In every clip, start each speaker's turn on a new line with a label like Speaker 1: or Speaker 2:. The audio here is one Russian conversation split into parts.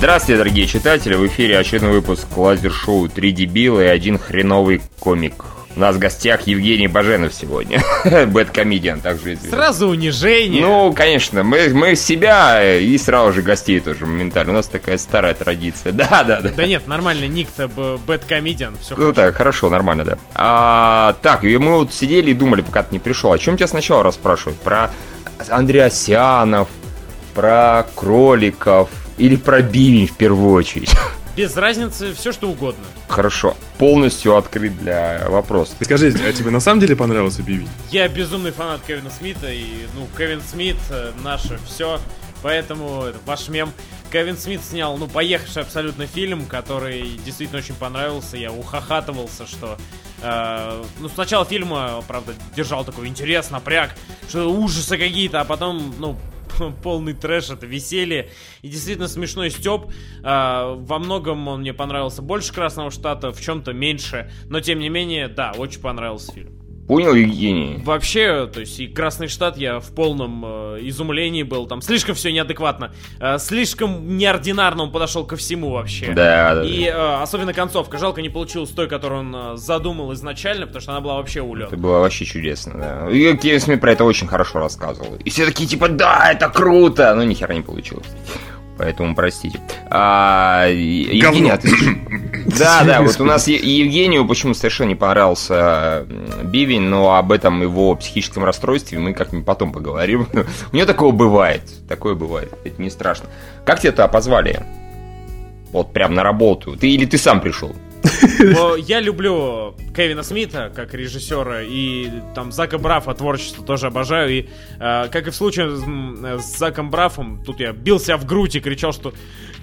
Speaker 1: Здравствуйте, дорогие читатели! В эфире очередной выпуск лазер-шоу «Три дебила и один хреновый комик». У нас в гостях Евгений Баженов сегодня. Бэткомедиан, также известный.
Speaker 2: Сразу унижение.
Speaker 1: Ну, конечно, мы, мы себя и сразу же гостей тоже моментально. У нас такая старая традиция. Да, да, да.
Speaker 2: Да нет, нормально, ник-то бэткомедиан, все
Speaker 1: Ну так, хорошо, нормально, да. А, так, и мы вот сидели и думали, пока ты не пришел. О чем тебя сначала расспрашивают? Про Андреасянов, про кроликов или про бивень в первую очередь?
Speaker 2: Без разницы, все что угодно.
Speaker 1: Хорошо. Полностью открыт для вопроса.
Speaker 3: Скажи, а тебе на самом деле понравился Бивень?
Speaker 2: Я безумный фанат Кевина Смита, и, ну, Кевин Смит э, наше все. Поэтому это ваш мем. Кевин Смит снял, ну, поехавший абсолютно фильм, который действительно очень понравился. Я ухахатывался, что... Э, ну, сначала фильма, правда, держал такой интерес, напряг, что ужасы какие-то, а потом, ну, полный трэш, это веселье. И действительно смешной Степ. А, во многом он мне понравился больше Красного Штата, в чем-то меньше. Но тем не менее, да, очень понравился фильм.
Speaker 1: Понял, Евгений?
Speaker 2: Вообще, то есть и Красный Штат я в полном э, изумлении был. Там слишком все неадекватно. Э, слишком неординарно он подошел ко всему вообще.
Speaker 1: Да, да.
Speaker 2: И э, особенно концовка. Жалко, не получилось той, которую он э, задумал изначально, потому что она была вообще улет.
Speaker 1: Это было вообще чудесно, да. И Кевин Смит про это очень хорошо рассказывал. И все такие, типа, да, это круто! Но ни хера не получилось. Поэтому простите. А, Евгений, а ты... Да, да, вот у нас Евгению почему совершенно не понравился Бивень, но об этом его психическом расстройстве мы как-нибудь потом поговорим. У него такого бывает, такое бывает, это не страшно. Как тебя туда позвали? Вот прям на работу. Ты или ты сам пришел?
Speaker 2: Я люблю Кевина Смита как режиссера и там Зака Брафа творчество тоже обожаю. И э, как и в случае с, с Заком Брафом, тут я бился в грудь и кричал, что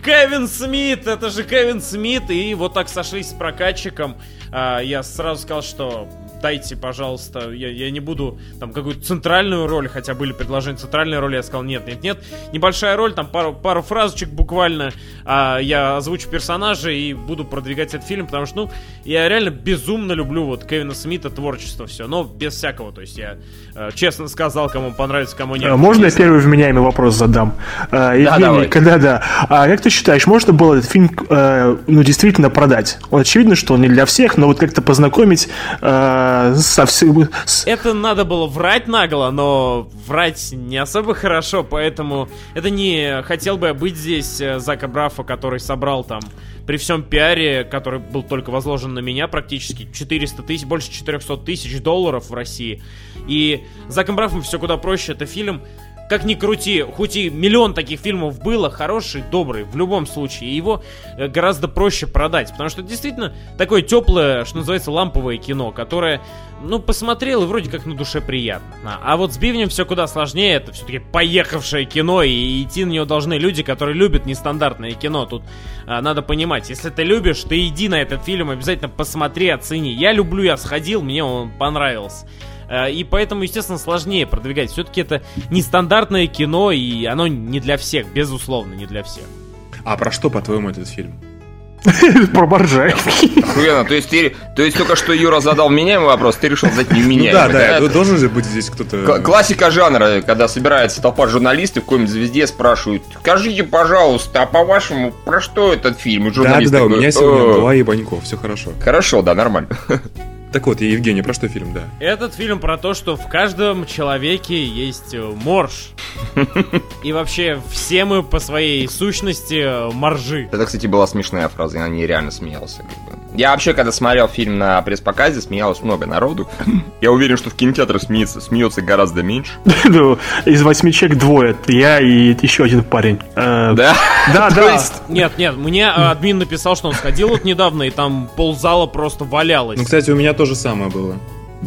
Speaker 2: Кевин Смит, это же Кевин Смит. И вот так сошлись с прокатчиком. Э, я сразу сказал, что дайте, пожалуйста, я, я не буду там какую-то центральную роль, хотя были предложения центральной роли, я сказал нет, нет, нет, небольшая роль, там пару, пару фразочек буквально, а, я озвучу персонажа и буду продвигать этот фильм, потому что, ну, я реально безумно люблю вот Кевина Смита творчество все, но без всякого, то есть я э, честно сказал, кому понравится, кому нет. А
Speaker 4: можно я первый вменяемый вопрос задам? А, Евгений, да, давай. когда да, а как ты считаешь, можно было этот фильм, э, ну, действительно продать? Вот очевидно, что он не для всех, но вот как-то познакомить э, совсем...
Speaker 2: Это надо было врать нагло, но врать не особо хорошо, поэтому это не хотел бы я быть здесь э, Зака Брафа, который собрал там при всем пиаре, который был только возложен на меня практически, 400 тысяч, больше 400 тысяч долларов в России. И Заком Брафом все куда проще. Это фильм, как ни крути, хоть и миллион таких фильмов было, хороший, добрый, в любом случае, его э, гораздо проще продать, потому что действительно такое теплое, что называется, ламповое кино, которое, ну, посмотрел и вроде как на душе приятно. А вот с Бивнем все куда сложнее, это все-таки поехавшее кино, и идти на него должны люди, которые любят нестандартное кино. Тут а, надо понимать, если ты любишь, ты иди на этот фильм, обязательно посмотри, оцени. Я люблю, я сходил, мне он понравился. Э, и поэтому, естественно, сложнее продвигать. Все-таки это нестандартное кино, и оно не для всех, безусловно, не для всех.
Speaker 3: А про что, по-твоему, этот фильм?
Speaker 4: Про боржай.
Speaker 1: Охуенно, то есть ты, то есть только что Юра задал меняемый вопрос, ты решил задать не.
Speaker 3: Ну, да, да, должен же быть здесь кто-то...
Speaker 1: Классика жанра, когда собирается толпа журналистов, в какой-нибудь звезде спрашивают, скажите, пожалуйста, а по-вашему, про что этот фильм?
Speaker 3: Да, да, да, у меня сегодня два ебанько, все хорошо.
Speaker 1: Хорошо, да, нормально.
Speaker 3: Так вот, я Евгений, про что фильм, да?
Speaker 2: Этот фильм про то, что в каждом человеке есть э, морж. И вообще, все мы по своей сущности э, моржи.
Speaker 1: Это, кстати, была смешная фраза, я на ней реально смеялся. Я вообще, когда смотрел фильм на пресс-показе, смеялось много народу. Я уверен, что в кинотеатрах смеется, смеется гораздо меньше.
Speaker 4: Ну, из восьми человек двое. Я и еще один парень.
Speaker 1: Э, да?
Speaker 4: Да, да.
Speaker 2: Нет, нет, мне админ написал, что он сходил вот недавно, и там ползала просто валялась.
Speaker 3: Ну, кстати, у меня то же самое было.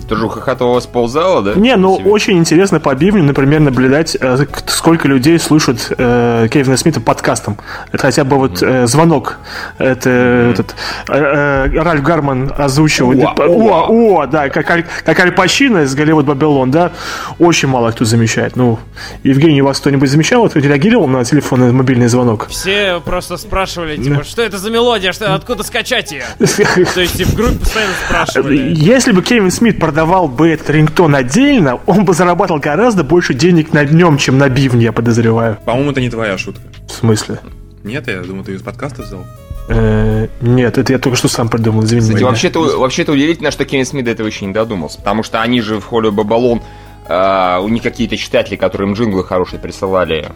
Speaker 1: Тоже у Хохотова сползало, да?
Speaker 4: Не, ну Себе? очень интересно по Бивню, например, наблюдать, э, сколько людей слушают э, Кевина Смита подкастом. Это хотя бы вот э, звонок. Это mm-hmm. этот э, э, Ральф Гарман озвучивал. О, о, о, да, как, Аль, как Аль Пачино из Голливуд Бабилон, да. Очень мало кто замечает. Ну, Евгений, у вас кто-нибудь замечал? Кто реагировал на телефонный мобильный звонок?
Speaker 2: Все просто спрашивали, типа, что это за мелодия, что, откуда скачать ее? То есть в группе постоянно спрашивали.
Speaker 4: Если бы Кевин Смит продавал бы этот рингтон отдельно, он бы зарабатывал гораздо больше денег на днем, чем на бивне, я подозреваю.
Speaker 3: По-моему, это не твоя шутка.
Speaker 4: В смысле?
Speaker 3: Нет, я думал, ты из подкаста взял.
Speaker 4: Э, Нет, это я только что сам придумал, извини
Speaker 1: Кстати, вообще-то, вообще-то удивительно, что Кевин Смит до этого еще не додумался, потому что они же в Холли Бабалон, э, у них какие-то читатели, которые им джинглы хорошие присылали,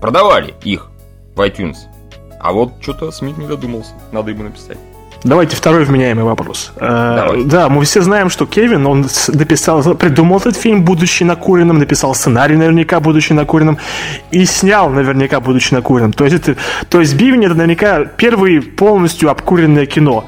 Speaker 1: продавали их в iTunes. А вот что-то Смит не додумался, надо ему написать.
Speaker 4: Давайте второй вменяемый вопрос. Э. Да, мы все знаем, что Кевин, он написал, придумал этот фильм, будучи накуренным, написал сценарий наверняка, будучи накуренным, и снял наверняка, будучи накуренным. То есть, это, то есть Бивень это наверняка первый полностью обкуренное кино.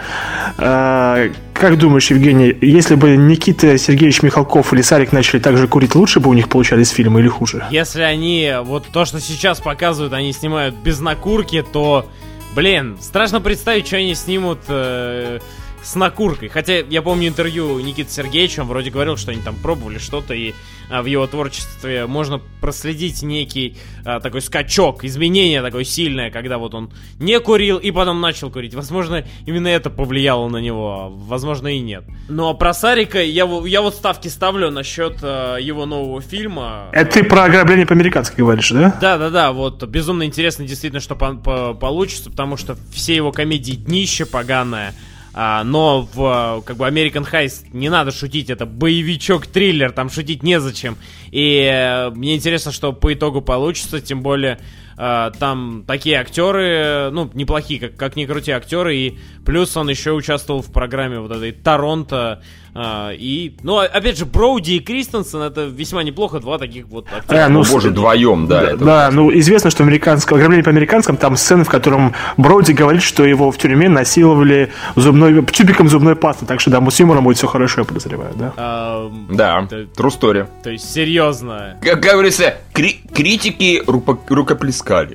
Speaker 4: Э, Как думаешь, Евгений, если бы Никита Сергеевич Михалков или Сарик начали так же курить, лучше бы у них получались фильмы или хуже?
Speaker 2: Если они, вот то, что сейчас показывают, они снимают без накурки, то, блин, страшно представить, что они снимут э, с накуркой. Хотя я помню интервью Никиты Сергеевича, он вроде говорил, что они там пробовали что-то, и а, в его творчестве можно проследить некий а, такой скачок, изменение такое сильное, когда вот он не курил и потом начал курить. Возможно, именно это повлияло на него, а возможно и нет. Ну а про Сарика я, я вот ставки ставлю насчет э, его нового фильма.
Speaker 4: Это ты про ограбление по-американски говоришь, да?
Speaker 2: Да, да, да, вот безумно интересно действительно, что по- по- получится, потому что все его комедии днище поганое. А, но в как бы American Heist не надо шутить, это боевичок-триллер, там шутить незачем. И э, мне интересно, что по итогу получится, тем более э, там такие актеры, ну, неплохие, как, как ни крути актеры, и плюс он еще участвовал в программе вот этой Торонто, э, и, ну, а- опять же, Броуди и Кристенсен, это весьма неплохо, два таких вот актера.
Speaker 4: А, ну,
Speaker 1: боже, вдвоем, да. это
Speaker 4: Да, ну известно, что американское ограбление по американскому там сцены, в котором Броуди говорит, что его в тюрьме насиловали зубной тюбиком зубной пасты, так что да, с юмором будет все хорошо, я подозреваю, да.
Speaker 2: Эм,
Speaker 1: Да,
Speaker 2: Это-
Speaker 1: true story.
Speaker 2: То есть, серьезно.
Speaker 1: Как говорится, кри- критики рупо- рукоплескали.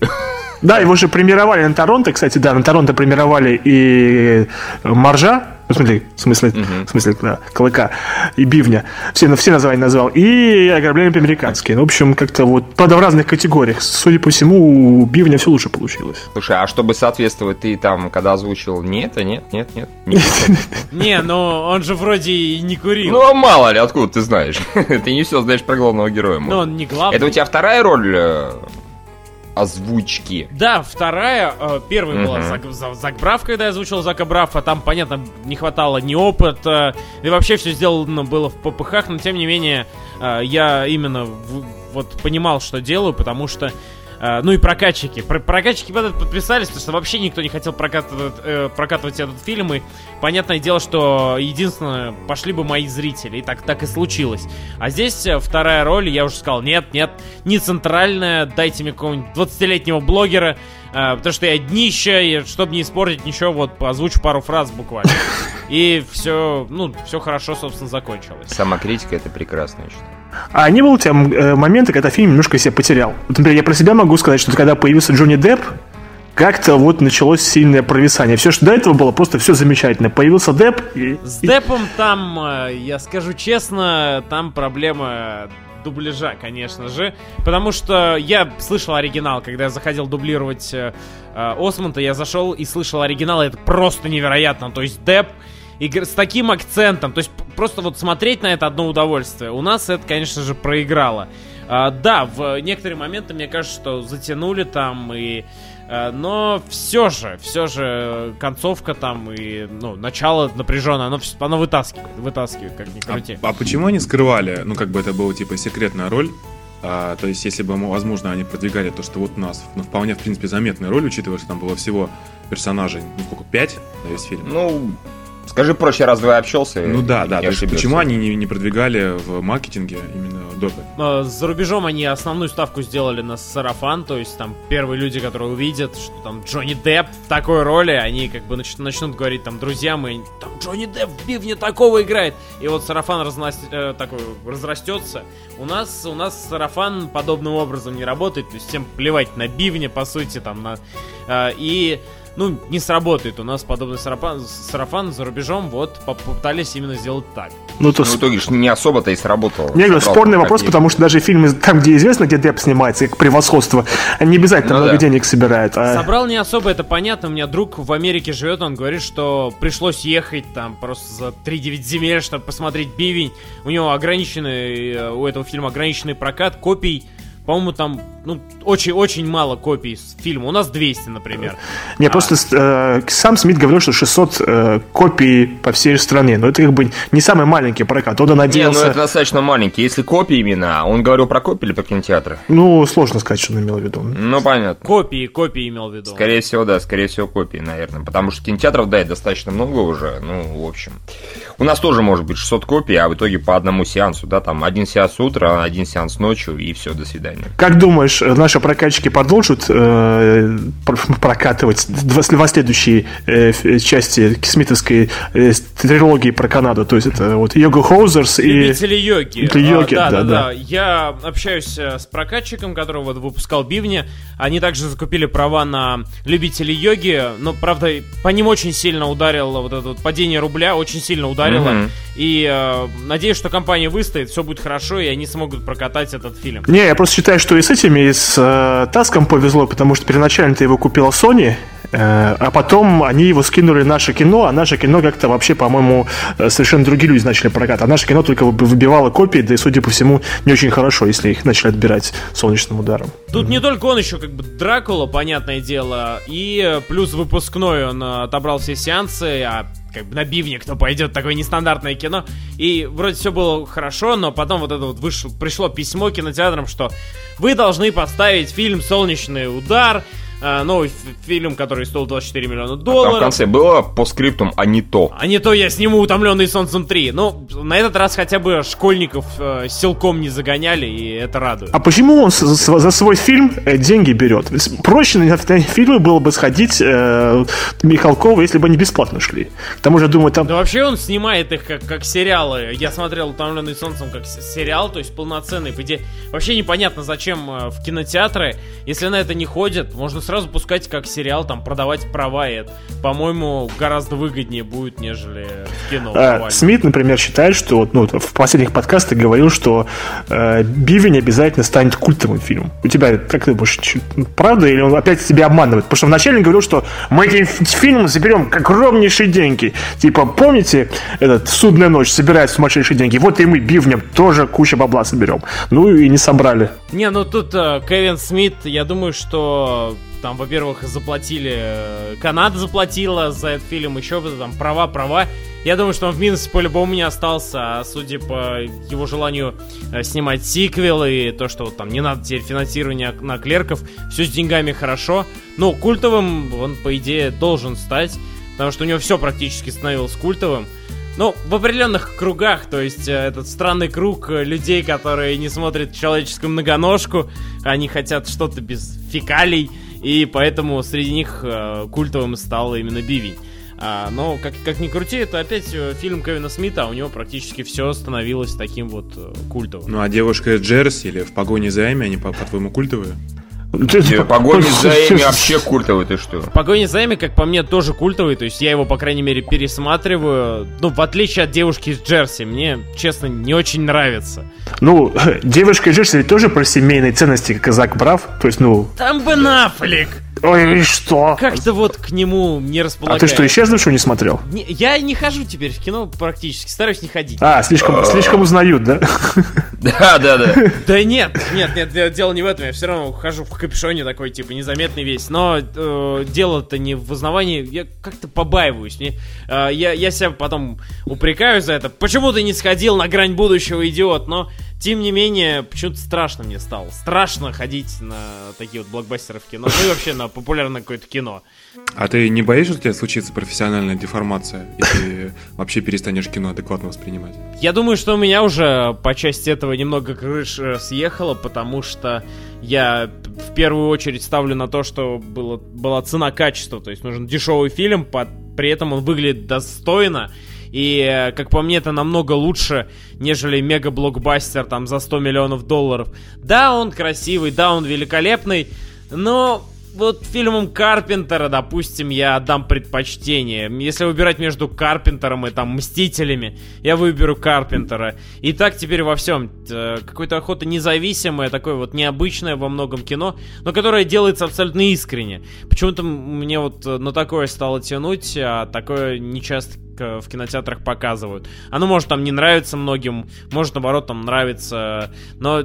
Speaker 4: Да, его же премировали на Торонто, кстати, да, на Торонто премировали и Маржа, ну, в смысле, в смысле, в смысле, да, Клыка и Бивня, все, все названия назвал, и ограбление по-американски. Ну, в общем, как-то вот, правда, в разных категориях. Судя по всему, у Бивня все лучше получилось.
Speaker 1: Слушай, а чтобы соответствовать, ты там, когда озвучил, нет, а нет, нет, нет. не
Speaker 2: ну он же вроде и не курил.
Speaker 1: Ну, а мало ли, откуда ты знаешь? Ты не все знаешь про главного героя. Может.
Speaker 2: он не главный.
Speaker 1: Это у тебя вторая роль э, озвучки?
Speaker 2: Да, вторая, э, первая была
Speaker 1: Мгм.
Speaker 2: Зак, За- Зак Браф, когда я озвучил Зака Брафа, там, понятно, не хватало ни опыта, и вообще все сделано было в ППХ, но тем не менее, э, я именно в- вот понимал, что делаю, потому что ну и прокатчики. Про- прокатчики под это подписались, потому что вообще никто не хотел прокатывать, э, прокатывать этот фильм. И понятное дело, что единственное, пошли бы мои зрители. И так, так и случилось. А здесь э, вторая роль, я уже сказал, нет, нет, не центральная, дайте мне какого-нибудь 20-летнего блогера, э, потому что я днище, и чтобы не испортить ничего, вот озвучу пару фраз буквально. И все, ну, все хорошо, собственно, закончилось.
Speaker 1: Самокритика это прекрасно, я считаю.
Speaker 4: А не было у тебя э, моменты, когда фильм немножко себя потерял? Вот, например, я про себя могу сказать, что когда появился Джонни Депп, как-то вот началось сильное провисание. Все, что до этого было, просто все замечательно. Появился Депп и...
Speaker 2: С Депом там, э, я скажу честно, там проблема дубляжа, конечно же. Потому что я слышал оригинал, когда я заходил дублировать э, э, Осмонта, я зашел и слышал оригинал, и это просто невероятно. То есть Деп игр- с таким акцентом, то есть просто вот смотреть на это одно удовольствие. У нас это, конечно же, проиграло. А, да, в некоторые моменты, мне кажется, что затянули там и... э, Но все же, все же концовка там и ну, начало напряженное, оно, оно вытаскивает, вытаскивает, как ни
Speaker 3: А,
Speaker 2: крути.
Speaker 3: а почему они скрывали? Ну, как бы это была типа секретная роль. А, то есть, если бы, возможно, они продвигали то, что вот у нас, ну, вполне, в принципе, заметная роль, учитывая, что там было всего персонажей, ну, сколько, пять на весь фильм?
Speaker 1: Ну, скажи, прошлый раз двое общался.
Speaker 3: Ну да, да. То есть, почему они не, не продвигали в маркетинге именно допы?
Speaker 2: За рубежом они основную ставку сделали на сарафан, то есть там первые люди, которые увидят, что там Джонни Депп в такой роли, они как бы нач- начнут говорить там друзьям, и там Джонни Депп в Бивне такого играет. И вот сарафан разнос- э, такой разрастется. У нас, у нас сарафан подобным образом не работает, то есть всем плевать на Бивне, по сути, там на... э, И ну, не сработает. У нас подобный сарафан, сарафан за рубежом, вот, поп- попытались именно сделать так.
Speaker 4: Ну, то
Speaker 1: Ну, в итоге не особо-то и сработало.
Speaker 4: Не, говорю, спорный вопрос,
Speaker 1: ни-
Speaker 4: потому что даже фильмы, там, где известно, где Депп снимается, как превосходство, они не обязательно
Speaker 1: Ну
Speaker 4: много
Speaker 1: да.
Speaker 4: денег собирают. а-
Speaker 2: Собрал не особо, это понятно. У меня друг в Америке живет, он говорит, что пришлось ехать там просто за 3-9 земель, чтобы посмотреть бивень. У него ограниченный, э, у этого фильма ограниченный прокат, копий по-моему, там ну, очень-очень мало копий фильма. У нас 200, например.
Speaker 4: Не, а... просто э, сам Смит говорил, что 600 э, копий по всей стране. Но это как бы не самый маленький прокат. Он надеялся...
Speaker 1: Не, ну это достаточно маленький. Если копии именно, он говорил про копии или про кинотеатры?
Speaker 4: Ну, сложно сказать, что он имел в виду.
Speaker 1: Ну, понятно.
Speaker 2: Копии, копии имел в виду.
Speaker 1: Скорее всего, да, скорее всего, копии, наверное. Потому что кинотеатров, да, достаточно много уже. Ну, в общем. У нас тоже может быть 600 копий, а в итоге по одному сеансу, да, там один сеанс утро, один сеанс ночью, и все, до свидания.
Speaker 4: Как думаешь, наши прокатчики продолжат э, прокатывать два следующие э, части смитовской э, трилогии про Канаду? То есть это вот Йога Хоузерс и...
Speaker 2: Любители йоги.
Speaker 4: Это йоги, а, да, да, да, да.
Speaker 2: Я общаюсь э, с прокатчиком, который вот выпускал Бивни. Они также закупили права на любителей йоги, но, правда, по ним очень сильно ударило вот это вот падение рубля, очень сильно ударило. Mm-hmm. И э, надеюсь, что компания выстоит, все будет хорошо, и они смогут прокатать этот фильм.
Speaker 4: Не, я просто считаю, что и с этими, и с э, Таском повезло, потому что первоначально ты его купила Sony, Э, а потом они его скинули наше кино, а наше кино как-то вообще, по-моему, э, совершенно другие люди начали прокат. А наше кино только выбивало копии, да и, судя по всему, не очень хорошо, если их начали отбирать солнечным ударом.
Speaker 2: Тут mm-hmm. не только он еще как бы Дракула, понятное дело, и плюс выпускной он э, отобрал все сеансы, а как бы на бивне, кто пойдет, такое нестандартное кино. И вроде все было хорошо, но потом вот это вот вышло, пришло письмо кинотеатрам, что вы должны поставить фильм «Солнечный удар», новый фильм, который стоил 24 миллиона долларов. А
Speaker 1: там в конце было по скриптум, а не то.
Speaker 2: А не то я сниму «Утомленный солнцем 3». Ну, на этот раз хотя бы школьников э, силком не загоняли, и это радует.
Speaker 4: А почему он за, за свой фильм э, деньги берет? Проще на фильмы было бы сходить э, Михалкова, если бы они бесплатно шли. К тому же, думаю, там...
Speaker 2: Да вообще он снимает их как, как сериалы. Я смотрел «Утомленный солнцем» как сериал, то есть полноценный. Вообще непонятно, зачем э, в кинотеатры, если на это не ходят, можно сразу пускать как сериал, там, продавать права, и это, по-моему, гораздо выгоднее будет, нежели в кино.
Speaker 4: А, Смит, например, считает, что ну, в последних подкастах говорил, что э, Бивень обязательно станет культовым фильмом. У тебя, как ты думаешь, правда, или он опять тебя обманывает? Потому что вначале он говорил, что мы этим фильмом заберем огромнейшие деньги. Типа, помните, этот «Судная ночь» собирает сумасшедшие деньги? Вот и мы Бивнем тоже куча бабла соберем. Ну и не собрали.
Speaker 2: Не, ну тут э, Кевин Смит, я думаю, что там, во-первых, заплатили... Э, Канада заплатила за этот фильм, еще там права, права. Я думаю, что он в минусе по-любому не остался, а судя по его желанию э, снимать сиквелы и то, что вот, там не надо теперь финансирования на клерков, все с деньгами хорошо. Ну, культовым он, по идее, должен стать, потому что у него все практически становилось культовым. Ну, в определенных кругах, то есть э, этот странный круг людей, которые не смотрят человеческую многоножку, они хотят что-то без фекалий, и поэтому среди них э, культовым стал именно Бивень. А, но, как, как ни крути, это опять э, фильм Кевина Смита, а у него практически все становилось таким вот э, культовым.
Speaker 3: Ну а девушка Джерси или в погоне за Эми, они, по-твоему, культовые?
Speaker 1: Погони за Эми вообще культовый, ты что?
Speaker 2: Погони за Эми, как по мне, тоже культовый. То есть я его, по крайней мере, пересматриваю. Ну, в отличие от девушки из Джерси, мне, честно, не очень нравится.
Speaker 4: Ну, девушка из Джерси тоже про семейные ценности, как Зак Брав. То есть, ну...
Speaker 2: Там бы нафлик!
Speaker 4: Ой, и что?
Speaker 2: Как-то вот к нему не располагает.
Speaker 4: А ты что, исчезнувшего не смотрел?
Speaker 2: Не, я не хожу теперь в кино практически, стараюсь не ходить.
Speaker 4: А, слишком, слишком узнают, да?
Speaker 1: Да, да, да.
Speaker 2: Да нет, нет, нет, дело не в этом. Я все равно хожу в капюшоне такой, типа, незаметный весь. Но э, дело-то не в узнавании. Я как-то побаиваюсь. Мне, э, я, я себя потом упрекаю за это. Почему ты не сходил на грань будущего, идиот? Но тем не менее, почему-то страшно мне стало. Страшно ходить на такие вот блокбастеры в кино. Ну и вообще на популярное какое-то кино.
Speaker 3: А ты не боишься, что у тебя случится профессиональная деформация, если вообще перестанешь кино адекватно воспринимать?
Speaker 2: Я думаю, что у меня уже по части этого немного крыш э, съехала, потому что я в первую очередь ставлю на то, что было, была цена-качество. То есть нужен дешевый фильм, под, при этом он выглядит достойно. И, э, как по мне, это намного лучше, нежели мега-блокбастер там за 100 миллионов долларов. Да, он красивый, да, он великолепный, но вот фильмом Карпентера, допустим, я отдам предпочтение. Если выбирать между Карпентером и там Мстителями, я выберу Карпентера. И так теперь во всем. Э, какой-то охота независимое, такое вот необычное во многом кино, но которое делается абсолютно искренне. Почему-то мне вот на такое стало тянуть, а такое не часто в кинотеатрах показывают. Оно может там не нравиться многим, может наоборот там нравится, но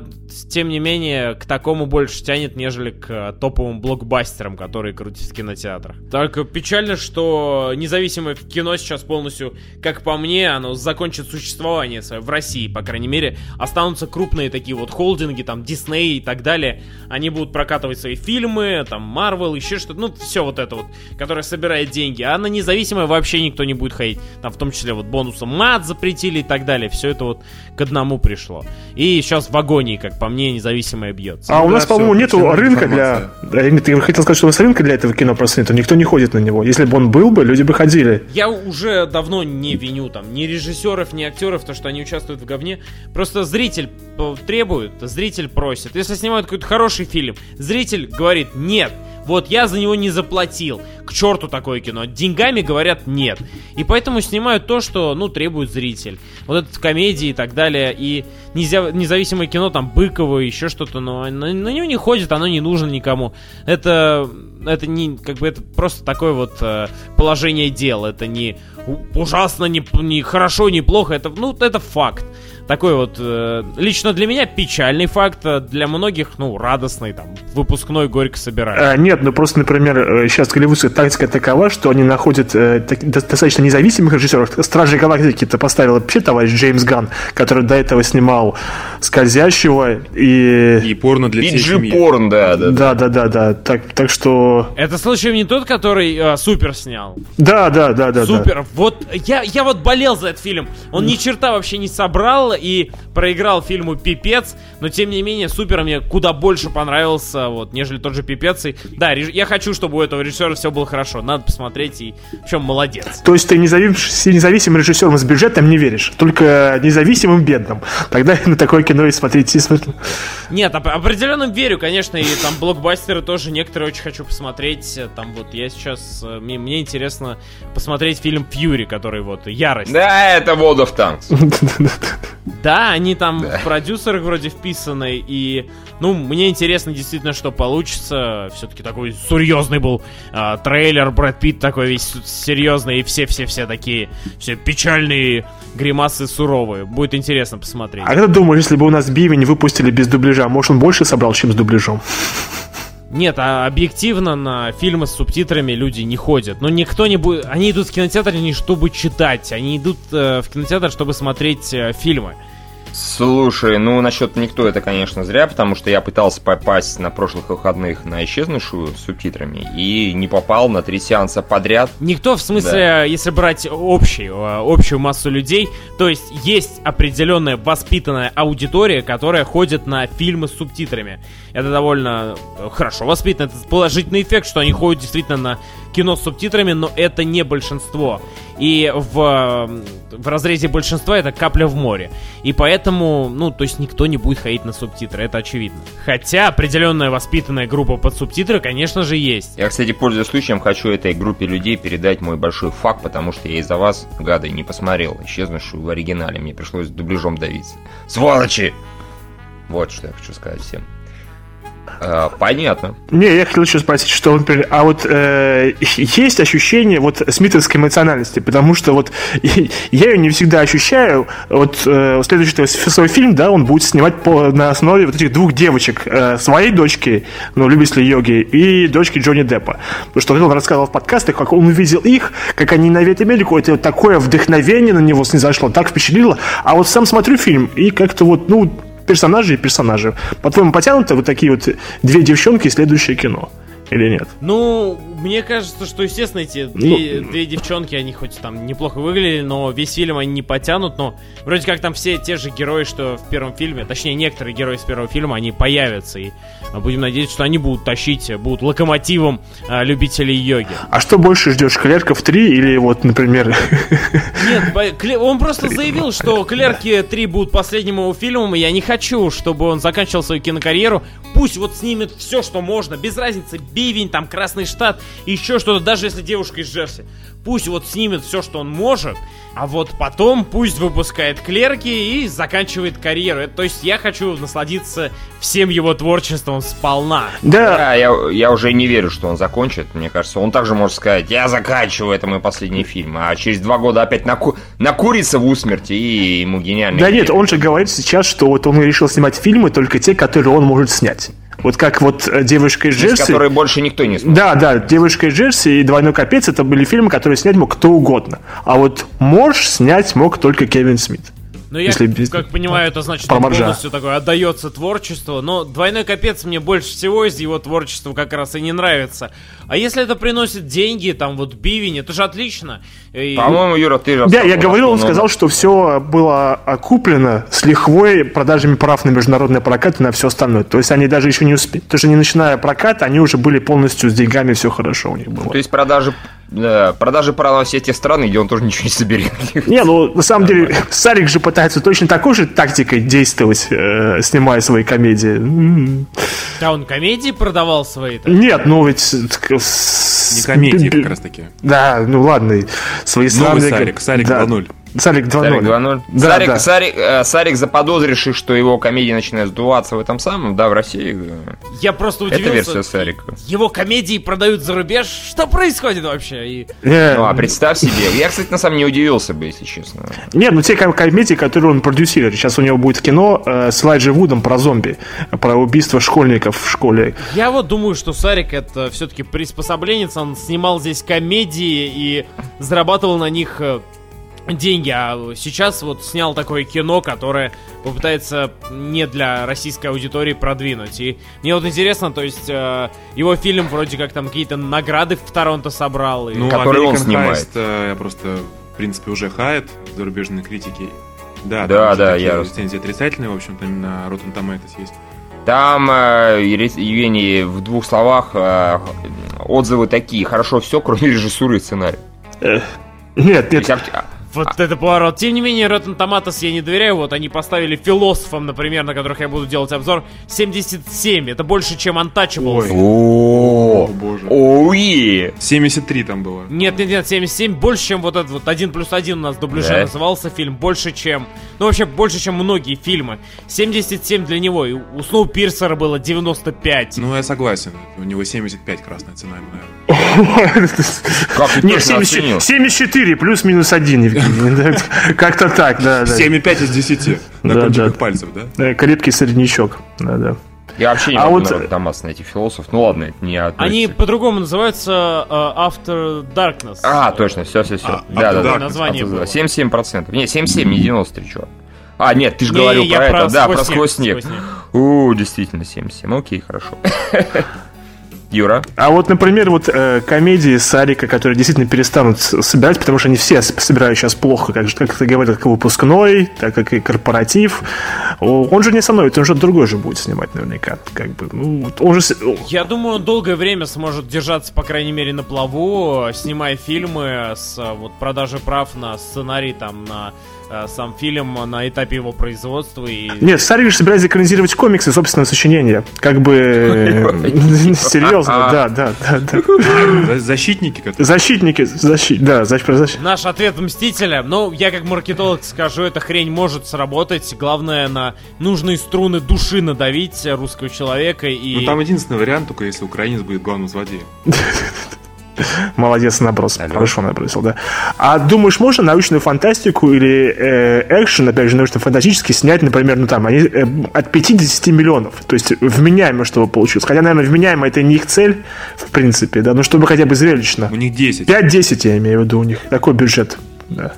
Speaker 2: тем не менее к такому больше тянет, нежели к топовым блокбастерам, которые крутятся в кинотеатрах. Только печально, что независимое кино сейчас полностью, как по мне, оно закончит существование свое в России, по крайней мере, останутся крупные такие вот холдинги, там Disney и так далее, они будут прокатывать свои фильмы, там Marvel, еще что-то, ну все вот это вот, которое собирает деньги, а на независимое вообще никто не будет ходить, там в том числе вот бонусом мат запретили и так далее, все это вот к одному пришло. И сейчас в агонии, как по мне, независимое бьется.
Speaker 4: А у нас, по-моему, нету рынка для... Ты хотел сказать, что у нас рынка для этого кино просто нету, никто не ходит на него. Если бы он был бы, люди бы ходили.
Speaker 2: Я уже давно не виню там ни режиссеров, ни актеров, то, что они участвуют в говне. Просто зритель требует, зритель просит. Если снимают какой-то хороший фильм, зритель говорит «нет», вот я за него не заплатил. К черту такое кино. Деньгами говорят нет. И поэтому снимают то, что, ну, требует зритель. Вот это комедии и так далее. И независимое кино, там, Быкова, еще что-то, но на, на него не ходит, оно не нужно никому. Это, это не, как бы, это просто такое вот э, положение дел. Это не ужасно, не, не хорошо, не плохо. Это, ну, это факт такой вот э, лично для меня печальный факт, а для многих, ну, радостный, там, выпускной горько собирают.
Speaker 4: А, нет, ну просто, например, сейчас голливудская тактика такова, что они находят э, так, достаточно независимых режиссеров. Стражи Галактики-то поставил вообще товарищ Джеймс Ган, который до этого снимал Скользящего и...
Speaker 3: И порно для
Speaker 1: всей семьи. порн, да, да.
Speaker 4: Да, да, да, да. Так, так что...
Speaker 2: Это случаем не тот, который э, Супер снял?
Speaker 4: Да, да, да, да.
Speaker 2: Супер.
Speaker 4: Да.
Speaker 2: Вот я, я вот болел за этот фильм. Он ни черта вообще не собрал, и проиграл фильму «Пипец», но тем не менее «Супер» мне куда больше понравился, вот, нежели тот же «Пипец». И, да, я хочу, чтобы у этого режиссера все было хорошо, надо посмотреть, и в чем молодец.
Speaker 4: То есть ты независим, независимым режиссером с бюджетом не веришь, только независимым бедным. Тогда на такое кино и смотреть. Смотреть.
Speaker 2: Нет, оп- определенно верю, конечно, и там блокбастеры тоже некоторые очень хочу посмотреть. Там вот я сейчас, э, мне, мне интересно посмотреть фильм «Фьюри», который вот «Ярость».
Speaker 1: Да, это World of Tanks.
Speaker 2: Да, они там да. в продюсерах вроде вписаны, и, ну, мне интересно действительно, что получится. Все-таки такой серьезный был э, трейлер, Брэд Питт такой весь серьезный, и все-все-все такие, все печальные гримасы суровые. Будет интересно посмотреть.
Speaker 4: А ты думаешь, если бы у нас Бивень выпустили без дубляжа, может, он больше собрал, чем с дубляжом?
Speaker 2: Нет, а объективно на фильмы с субтитрами люди не ходят. Но никто не будет... Они идут в кинотеатр не чтобы читать, они идут э, в кинотеатр, чтобы смотреть э, фильмы.
Speaker 1: Слушай, ну насчет никто это, конечно, зря, потому что я пытался попасть на прошлых выходных на исчезнувшую с субтитрами и не попал на три сеанса подряд.
Speaker 2: Никто, в смысле, да. если брать общую, э, общую массу людей, то есть есть определенная воспитанная аудитория, которая ходит на фильмы с субтитрами. Это довольно э, хорошо воспитано, это положительный эффект, что они ходят действительно на кино с субтитрами, но это не большинство. И в, в разрезе большинства это капля в море. И поэтому, ну, то есть никто не будет ходить на субтитры, это очевидно. Хотя определенная воспитанная группа под субтитры, конечно же, есть.
Speaker 1: Я, кстати, пользуясь случаем, хочу этой группе людей передать мой большой факт, потому что я из-за вас, гады, не посмотрел исчезнувшую в оригинале. Мне пришлось дубляжом давиться. Сволочи! Вот что я хочу сказать всем. А, понятно.
Speaker 4: Не, я хотел еще спросить, что, например, а вот э, есть ощущение вот смитовской эмоциональности, потому что вот я ее не всегда ощущаю. Вот э, следующий свой фильм, да, он будет снимать по, на основе вот этих двух девочек, э, своей дочки, ну, любители йоги, и дочки Джонни Деппа. Потому что он рассказывал в подкастах, как он увидел их, как они на имели какое-то вот такое вдохновение на него снизошло, так впечатлило. А вот сам смотрю фильм, и как-то вот, ну, персонажи и персонажи. По-твоему, потянуты вот такие вот две девчонки и следующее кино? Или нет?
Speaker 2: Ну, мне кажется, что, естественно, эти две, ну, две девчонки, они хоть там неплохо выглядели, но весь фильм они не потянут, но вроде как там все те же герои, что в первом фильме, точнее, некоторые герои с первого фильма, они появятся, и будем надеяться, что они будут тащить, будут локомотивом а, любителей йоги.
Speaker 4: А что больше ждешь, Клерков 3 или вот, например...
Speaker 2: Нет, он просто заявил, что Клерки 3 будут последним его фильмом, и я не хочу, чтобы он заканчивал свою кинокарьеру. Пусть вот снимет все, что можно, без разницы, бивень, там Красный Штат, еще что-то, даже если девушка из Джерси. Пусть вот снимет все, что он может, а вот потом пусть выпускает клерки и заканчивает карьеру. То есть я хочу насладиться всем его творчеством сполна.
Speaker 1: Да, да я, я уже не верю, что он закончит. Мне кажется, он также может сказать, я заканчиваю, это мой последний фильм. А через два года опять наку... накурится в усмерти и ему гениально.
Speaker 4: Да нет, он же говорит сейчас, что вот он решил снимать фильмы только те, которые он может снять. Вот как вот э, «Девушка из Джерси».
Speaker 1: которые больше никто не смотрит.
Speaker 4: Да, да, «Девушка из Джерси» и «Двойной капец» — это были фильмы, которые снять мог кто угодно. А вот «Морж» снять мог только Кевин Смит.
Speaker 2: Ну, я, Если без... как понимаю, это значит, он полностью такое отдается творчеству. Но «Двойной капец» мне больше всего из его творчества как раз и не нравится. А если это приносит деньги, там вот бивень, это же отлично.
Speaker 1: И... По-моему, Юра, ты же...
Speaker 4: Да, я говорил, он сказал, что все было окуплено с лихвой продажами прав на международный прокат и на все остальное. То есть они даже еще не успели... Даже не начиная прокат, они уже были полностью с деньгами, все хорошо у них было.
Speaker 1: То есть продажи да, продажи права на все эти страны, где он тоже ничего не соберет.
Speaker 4: Не, ну, на самом деле, Сарик же пытается точно такой же тактикой действовать, э, снимая свои комедии.
Speaker 2: Да, он комедии продавал свои?
Speaker 4: Нет, ну ведь...
Speaker 3: Не комедии, как раз таки.
Speaker 4: Да, ну ладно, свои
Speaker 3: страны... Новый Сарик, Сарик да. 2.0.
Speaker 4: Сарик 2.0. Сарик 2.0.
Speaker 1: Да, Сарик, да. Сарик, э, Сарик заподозривший, что его комедии начинают сдуваться в этом самом, да, в России.
Speaker 2: Я просто удивился.
Speaker 1: Это версия Сарика.
Speaker 2: Его комедии продают за рубеж. Что происходит вообще? И...
Speaker 1: Yeah. Ну, а представь себе. Я, кстати, на самом деле не удивился бы, если честно.
Speaker 4: Нет, ну те комедии, которые он продюсирует. Сейчас у него будет кино э, с Лайджи Вудом про зомби. Про убийство школьников в школе.
Speaker 2: Я вот думаю, что Сарик это все-таки приспособленец. Он снимал здесь комедии и зарабатывал на них э, деньги, а сейчас вот снял такое кино, которое попытается не для российской аудитории продвинуть. И мне вот интересно, то есть э, его фильм вроде как там какие-то награды в Торонто собрал. И...
Speaker 1: Ну, который он снимает.
Speaker 3: Heist, э, просто, в принципе, уже хает зарубежные критики. Да,
Speaker 1: да, да, я...
Speaker 3: Рецензии отрицательные, в общем-то, на Rotten Tomatoes есть.
Speaker 1: Там, э, Евгений, в двух словах, э, отзывы такие. Хорошо все, кроме режиссуры и сценария.
Speaker 4: Нет, нет.
Speaker 2: Вот а. это поворот. Тем не менее, Rotten Tomatoes я не доверяю. Вот они поставили философам, например, на которых я буду делать обзор, 77. Это больше, чем Untouchables.
Speaker 1: О, боже. Ой.
Speaker 3: 73 там было.
Speaker 2: Нет, нет, нет, 77. Больше, чем вот этот вот 1 плюс 1 у нас в дубляже да? назывался фильм. Больше, чем... Ну, вообще, больше, чем многие фильмы. 77 для него. И у Сноу Пирсера было 95.
Speaker 3: Ну, я согласен. У него 75 красная цена, наверное.
Speaker 4: Нет, 74 плюс-минус 1, Как-то так, да.
Speaker 3: 7,5 из 10 на кончиках пальцев, да?
Speaker 4: Крепкий среднячок, да, да.
Speaker 1: Я вообще не а могу вот... Томас на этих философов. Ну ладно, это не относится.
Speaker 2: Они по-другому называются uh, After Darkness.
Speaker 1: А, точно, все, все, все. А, да, да, да.
Speaker 2: Название было.
Speaker 1: 77%. Не, 77, не 93, чувак. А, нет, ты же говорил про это. Да, про сквозь снег. У, действительно, 77. Окей, хорошо. Юра?
Speaker 4: А вот, например, вот э, комедии Сарика, которые действительно перестанут собирать, потому что они все собирают сейчас плохо, как, как ты говорил, как выпускной, так как и корпоратив. Он же не остановится, он же другой же будет снимать наверняка. Как бы, ну, он же...
Speaker 2: Я думаю, он долгое время сможет держаться, по крайней мере, на плаву, снимая фильмы с вот продажи прав на сценарий, там, на сам фильм на этапе его производства. И...
Speaker 4: Нет, Сарвиш собирается экранизировать комиксы собственного сочинения. Как бы... Серьезно, да, да,
Speaker 3: да. Защитники,
Speaker 4: которые... Защитники, защит, да, защит.
Speaker 2: Наш ответ Мстителя. Ну, я как маркетолог скажу, эта хрень может сработать. Главное, на нужные струны души надавить русского человека и...
Speaker 3: Ну, там единственный вариант, только если украинец будет главным злодеем.
Speaker 4: Молодец, наброс. Алло. Хорошо набросил, да. А думаешь, можно научную фантастику или э, экшен, опять же, научно-фантастический снять, например, ну там, они э, от 5 до 10 миллионов. То есть вменяемо, чтобы получилось. Хотя, наверное, вменяемо это не их цель, в принципе, да, но чтобы хотя бы зрелищно.
Speaker 3: У них 10.
Speaker 4: 5-10, я имею в виду, у них такой бюджет, да.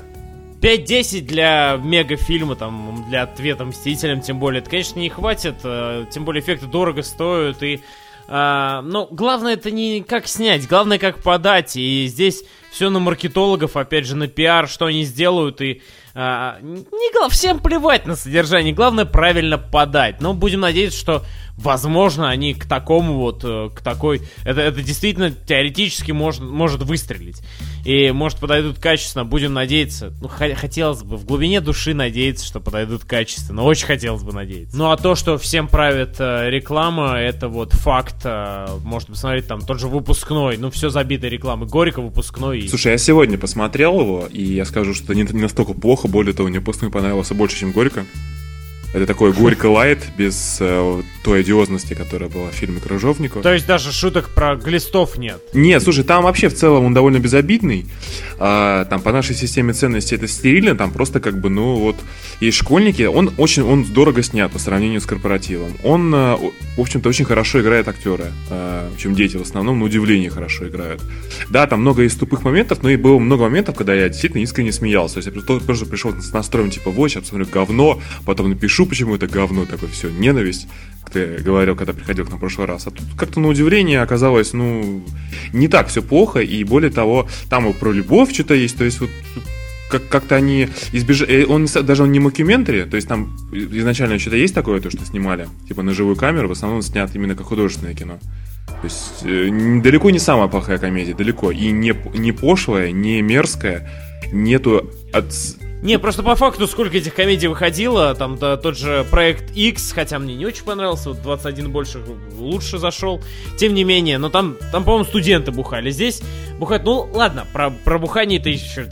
Speaker 2: 5-10 для мегафильма, там, для ответа Мстителям, тем более, это, конечно, не хватит, э, тем более эффекты дорого стоят, и а, но главное это не как снять, главное как подать. И здесь все на маркетологов, опять же, на пиар, что они сделают. И а, не, всем плевать на содержание, главное правильно подать. Но будем надеяться, что возможно, они к такому вот, э, к такой... Это, это действительно теоретически может, может выстрелить. И, может, подойдут качественно, будем надеяться. Ну, хотелось бы, в глубине души надеяться, что подойдут качественно. Очень хотелось бы надеяться. Ну, а то, что всем правит э, реклама, это вот факт. Э, можно посмотреть там тот же выпускной. Ну, все забито рекламой. Горько выпускной. И...
Speaker 3: Слушай, я сегодня посмотрел его, и я скажу, что не, не настолько плохо. Более того, мне выпускной понравился больше, чем Горько. Это такой горько лайт, без э, той одиозности, которая была в фильме Крыжовникова.
Speaker 2: То есть даже шуток про глистов нет?
Speaker 3: Нет, слушай, там вообще в целом он довольно безобидный. А, там по нашей системе ценностей это стерильно, там просто как бы, ну вот, есть школьники, он очень, он дорого снят по сравнению с корпоративом. Он, э, в общем-то, очень хорошо играет актеры, э, чем дети в основном, на удивление хорошо играют. Да, там много есть тупых моментов, но и было много моментов, когда я действительно искренне смеялся. То есть я просто пришел с настроем типа, вот, сейчас посмотрю говно, потом напишу пишу, почему это говно такое все, ненависть, как ты говорил, когда приходил к нам в прошлый раз. А тут как-то на удивление оказалось, ну, не так все плохо, и более того, там и про любовь что-то есть, то есть вот как- как-то они избежали... Э, он даже он не мокьюментари, то есть там изначально что-то есть такое, то, что снимали, типа на живую камеру, в основном снят именно как художественное кино. То есть э, далеко не самая плохая комедия, далеко. И не, не пошлая, не мерзкая, нету от,
Speaker 2: не, просто по факту, сколько этих комедий выходило, там да, тот же проект X, хотя мне не очень понравился, вот 21 больше лучше зашел. Тем не менее, но там, там по-моему, студенты бухали. Здесь бухают, ну ладно, про, про бухание это еще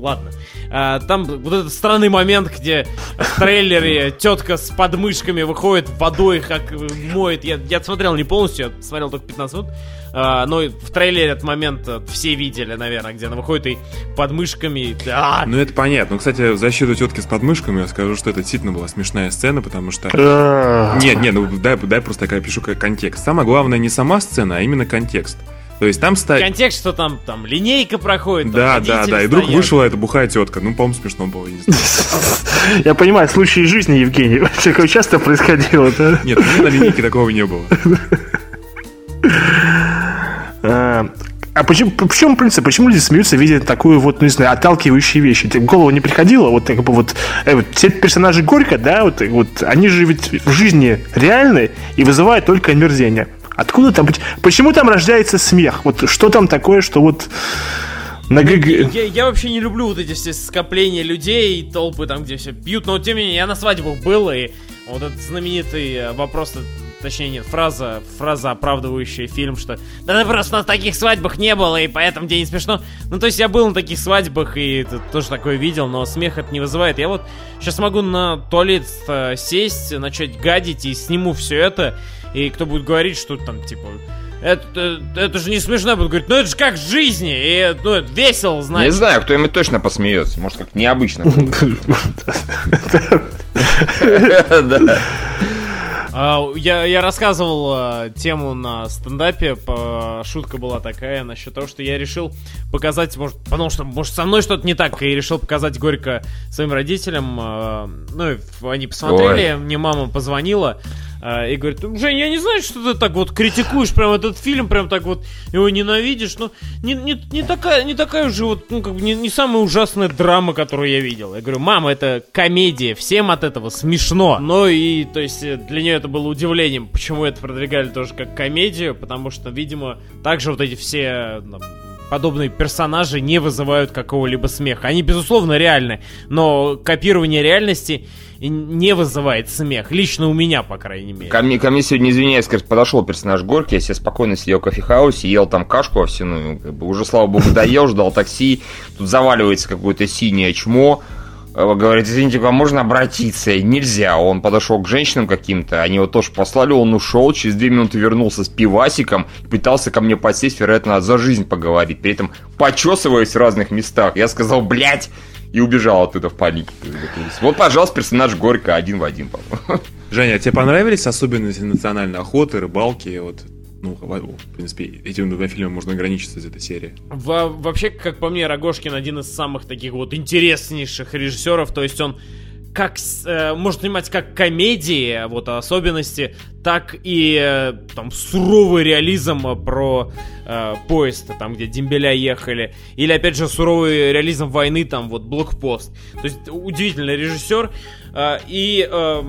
Speaker 2: ладно. А, там вот этот странный момент, где в трейлере тетка с подмышками выходит водой, как моет. Я, я смотрел не полностью, я смотрел только 15 минут. А, но в трейлере этот момент э, все видели, наверное, где она выходит и подмышками.
Speaker 3: А! Ну это понятно. Ну, кстати, в защиту тетки с подмышками я скажу, что это действительно была смешная сцена, потому что... Нет, нет, ну дай, дай просто я пишу как контекст. Самое главное не сама сцена, а именно контекст. То есть там стоит...
Speaker 2: Контекст, что там, там линейка проходит.
Speaker 3: Да, да, да. И вдруг вышла эта бухая тетка. Ну, по-моему, смешно было.
Speaker 4: Я понимаю, случаи жизни, Евгений. Такое часто происходило, да?
Speaker 3: Нет, на линейке такого не было.
Speaker 4: А, а почему, в чем принцип? Почему люди смеются, видя такую вот, ну не знаю, отталкивающие вещи? Тебе в голову не приходило? Вот как бы вот, э, вот все персонажи Горько, да, вот, вот они же ведь в жизни реальны и вызывают только омерзение. Откуда там, почему там рождается смех? Вот что там такое, что вот...
Speaker 2: На ГГ... я, я вообще не люблю вот эти все скопления людей толпы там, где все пьют, но тем не менее, я на свадьбах был, и вот этот знаменитый э, вопрос точнее нет, фраза, фраза, оправдывающая фильм, что да просто на таких свадьбах не было, и поэтому тебе не смешно. Ну, то есть я был на таких свадьбах и тоже такое видел, но смех это не вызывает. Я вот сейчас могу на туалет э, сесть, начать гадить и сниму все это, и кто будет говорить, что там, типа, это, это же не смешно, будет говорить, ну это же как в жизни, и ну, это весело, знаешь.
Speaker 1: Не знаю, кто-нибудь точно посмеется, может, как необычно.
Speaker 2: А, я, я рассказывал а, тему на стендапе, шутка была такая насчет того, что я решил показать, может, потому что, может, со мной что-то не так, и решил показать горько своим родителям. А, ну, они посмотрели, Ой. мне мама позвонила, и говорит, Жень, я не знаю, что ты так вот критикуешь прям этот фильм, прям так вот его ненавидишь, но не, не, не, такая, не такая уже вот, ну, как бы не, не самая ужасная драма, которую я видел. Я говорю, мама, это комедия, всем от этого смешно. Но и, то есть, для нее это было удивлением, почему это продвигали тоже как комедию, потому что, видимо, также вот эти все подобные персонажи не вызывают какого-либо смеха. Они, безусловно, реальны, но копирование реальности не вызывает смех. Лично у меня, по крайней мере.
Speaker 1: Ко мне, ко мне сегодня, извиняюсь, скажет, подошел персонаж Горки, я себе спокойно сидел в кофехаусе, ел там кашку овсяную, как бы уже, слава богу, доел, ждал такси, тут заваливается какое-то синее чмо, говорит, извините, к вам можно обратиться? Нельзя. Он подошел к женщинам каким-то, они его тоже послали, он ушел, через две минуты вернулся с пивасиком, пытался ко мне подсесть, вероятно, за жизнь поговорить, при этом почесываясь в разных местах. Я сказал, блядь, и убежал оттуда в панике. Вот, пожалуйста, персонаж Горько один в один, по-моему.
Speaker 3: Женя, а тебе понравились особенности национальной охоты, рыбалки? Вот, ну, в принципе, этим двумя фильмами можно ограничиться из этой серии.
Speaker 2: Во вообще, как по мне, Рогошкин один из самых таких вот интереснейших режиссеров. То есть он как э, может снимать как комедии, вот особенности, так и э, там суровый реализм про э, поезд, там где дембеля ехали, или опять же суровый реализм войны, там вот блокпост. То есть удивительный режиссер э, и э,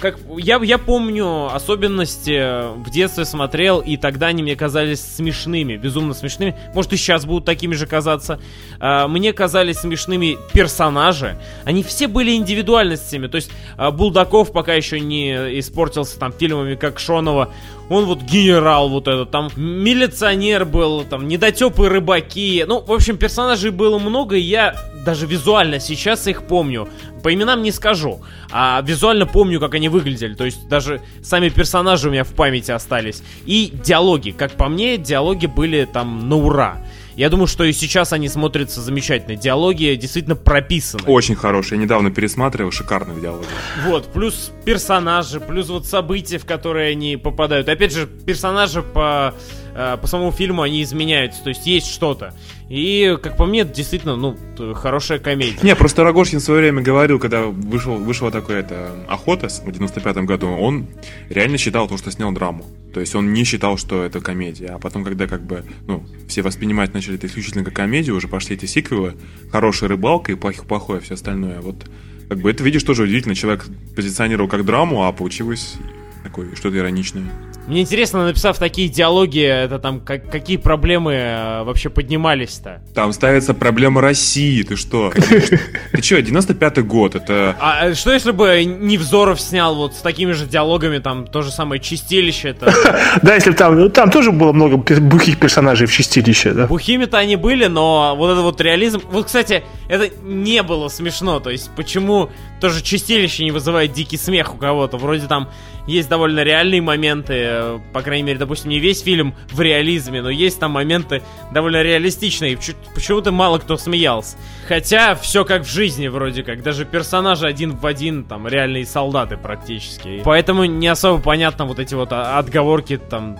Speaker 2: как я, я помню особенности в детстве смотрел, и тогда они мне казались смешными, безумно смешными. Может, и сейчас будут такими же казаться. А, мне казались смешными персонажи. Они все были индивидуальностями. То есть а, Булдаков пока еще не испортился там фильмами, как Шонова. Он вот генерал вот этот, там милиционер был, там недотепы рыбаки. Ну, в общем, персонажей было много, и я даже визуально сейчас их помню. По именам не скажу, а визуально помню, как они выглядели. То есть даже сами персонажи у меня в памяти остались. И диалоги. Как по мне, диалоги были там на ура. Я думаю, что и сейчас они смотрятся замечательно. Диалоги действительно прописаны.
Speaker 3: Очень хорошие. Я недавно пересматривал шикарные диалоги.
Speaker 2: Вот, плюс персонажи, плюс вот события, в которые они попадают. Опять же, персонажи по, по самому фильму, они изменяются. То есть есть что-то. И, как по мне, действительно, ну, хорошая комедия.
Speaker 3: Не, просто Рогожкин в свое время говорил, когда вышел, вышла такая это, охота в 95-м году, он реально считал то, что снял драму. То есть он не считал, что это комедия. А потом, когда как бы, ну, все воспринимать начали это исключительно как комедию, уже пошли эти сиквелы, хорошая рыбалка и плохих плохое, все остальное. Вот, как бы это видишь тоже удивительно. Человек позиционировал как драму, а получилось такое что-то ироничное.
Speaker 2: Мне интересно, написав такие диалоги, это там как, какие проблемы э, вообще поднимались-то?
Speaker 3: Там ставится проблема России, ты что? Ты что, 95-й год, это...
Speaker 2: А э, что если бы Невзоров снял вот с такими же диалогами, там, то же самое Чистилище, это...
Speaker 4: Да, если бы там, ну, там тоже было много бухих персонажей в Чистилище, да?
Speaker 2: Бухими-то они были, но вот это вот реализм... Вот, кстати, это не было смешно, то есть почему тоже Чистилище не вызывает дикий смех у кого-то? Вроде там есть довольно реальные моменты, э, по крайней мере, допустим, не весь фильм в реализме, но есть там моменты довольно реалистичные, почему-то мало кто смеялся. Хотя все как в жизни вроде как, даже персонажи один в один, там, реальные солдаты практически. Поэтому не особо понятно вот эти вот отговорки там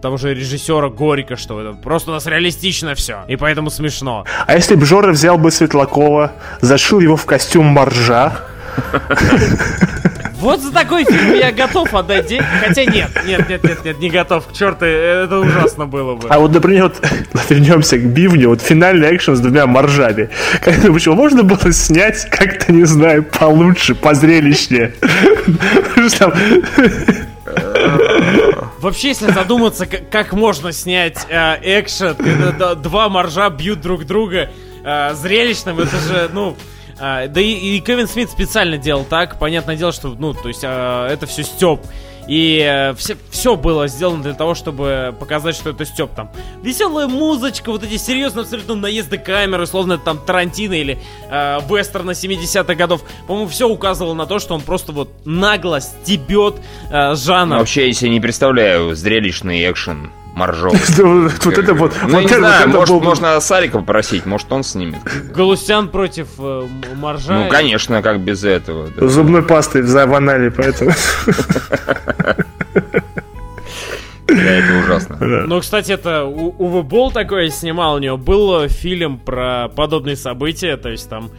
Speaker 2: того же режиссера Горика, что это просто у нас реалистично все, и поэтому смешно.
Speaker 4: А если бы Жора взял бы Светлакова, зашил его в костюм моржа,
Speaker 2: вот за такой фильм я готов отдать деньги. Хотя нет, нет, нет, нет, нет, не готов. Черт, это ужасно было бы.
Speaker 4: А вот, например, вот вернемся к бивню. Вот финальный экшен с двумя моржами. Как почему можно было снять как-то, не знаю, получше, позрелищнее?
Speaker 2: Вообще, если задуматься, как, как можно снять э, экшен, когда два моржа бьют друг друга э, зрелищным, это же, ну, а, да и, и Кевин Смит специально делал так. Понятное дело, что, ну, то есть а, это все Степ. И э, все, все было сделано для того, чтобы показать, что это Степ там. Веселая музычка, вот эти серьезные абсолютно наезды камеры, словно это там Тарантино или э, вестерна 70-х годов. По-моему, все указывало на то, что он просто вот нагло стебет э, жанр.
Speaker 1: Вообще, если не представляю зрелищный экшен Моржов.
Speaker 4: Вот это вот.
Speaker 1: Ну, не знаю, может, можно Сарика попросить, может, он снимет.
Speaker 2: Галустян против э, Моржа.
Speaker 1: Ну, конечно, как без этого.
Speaker 4: Зубной пастой в анале, поэтому...
Speaker 1: Да, это ужасно.
Speaker 2: Ну, кстати, это Уве Болл такое снимал, у него был фильм про подобные события, то есть там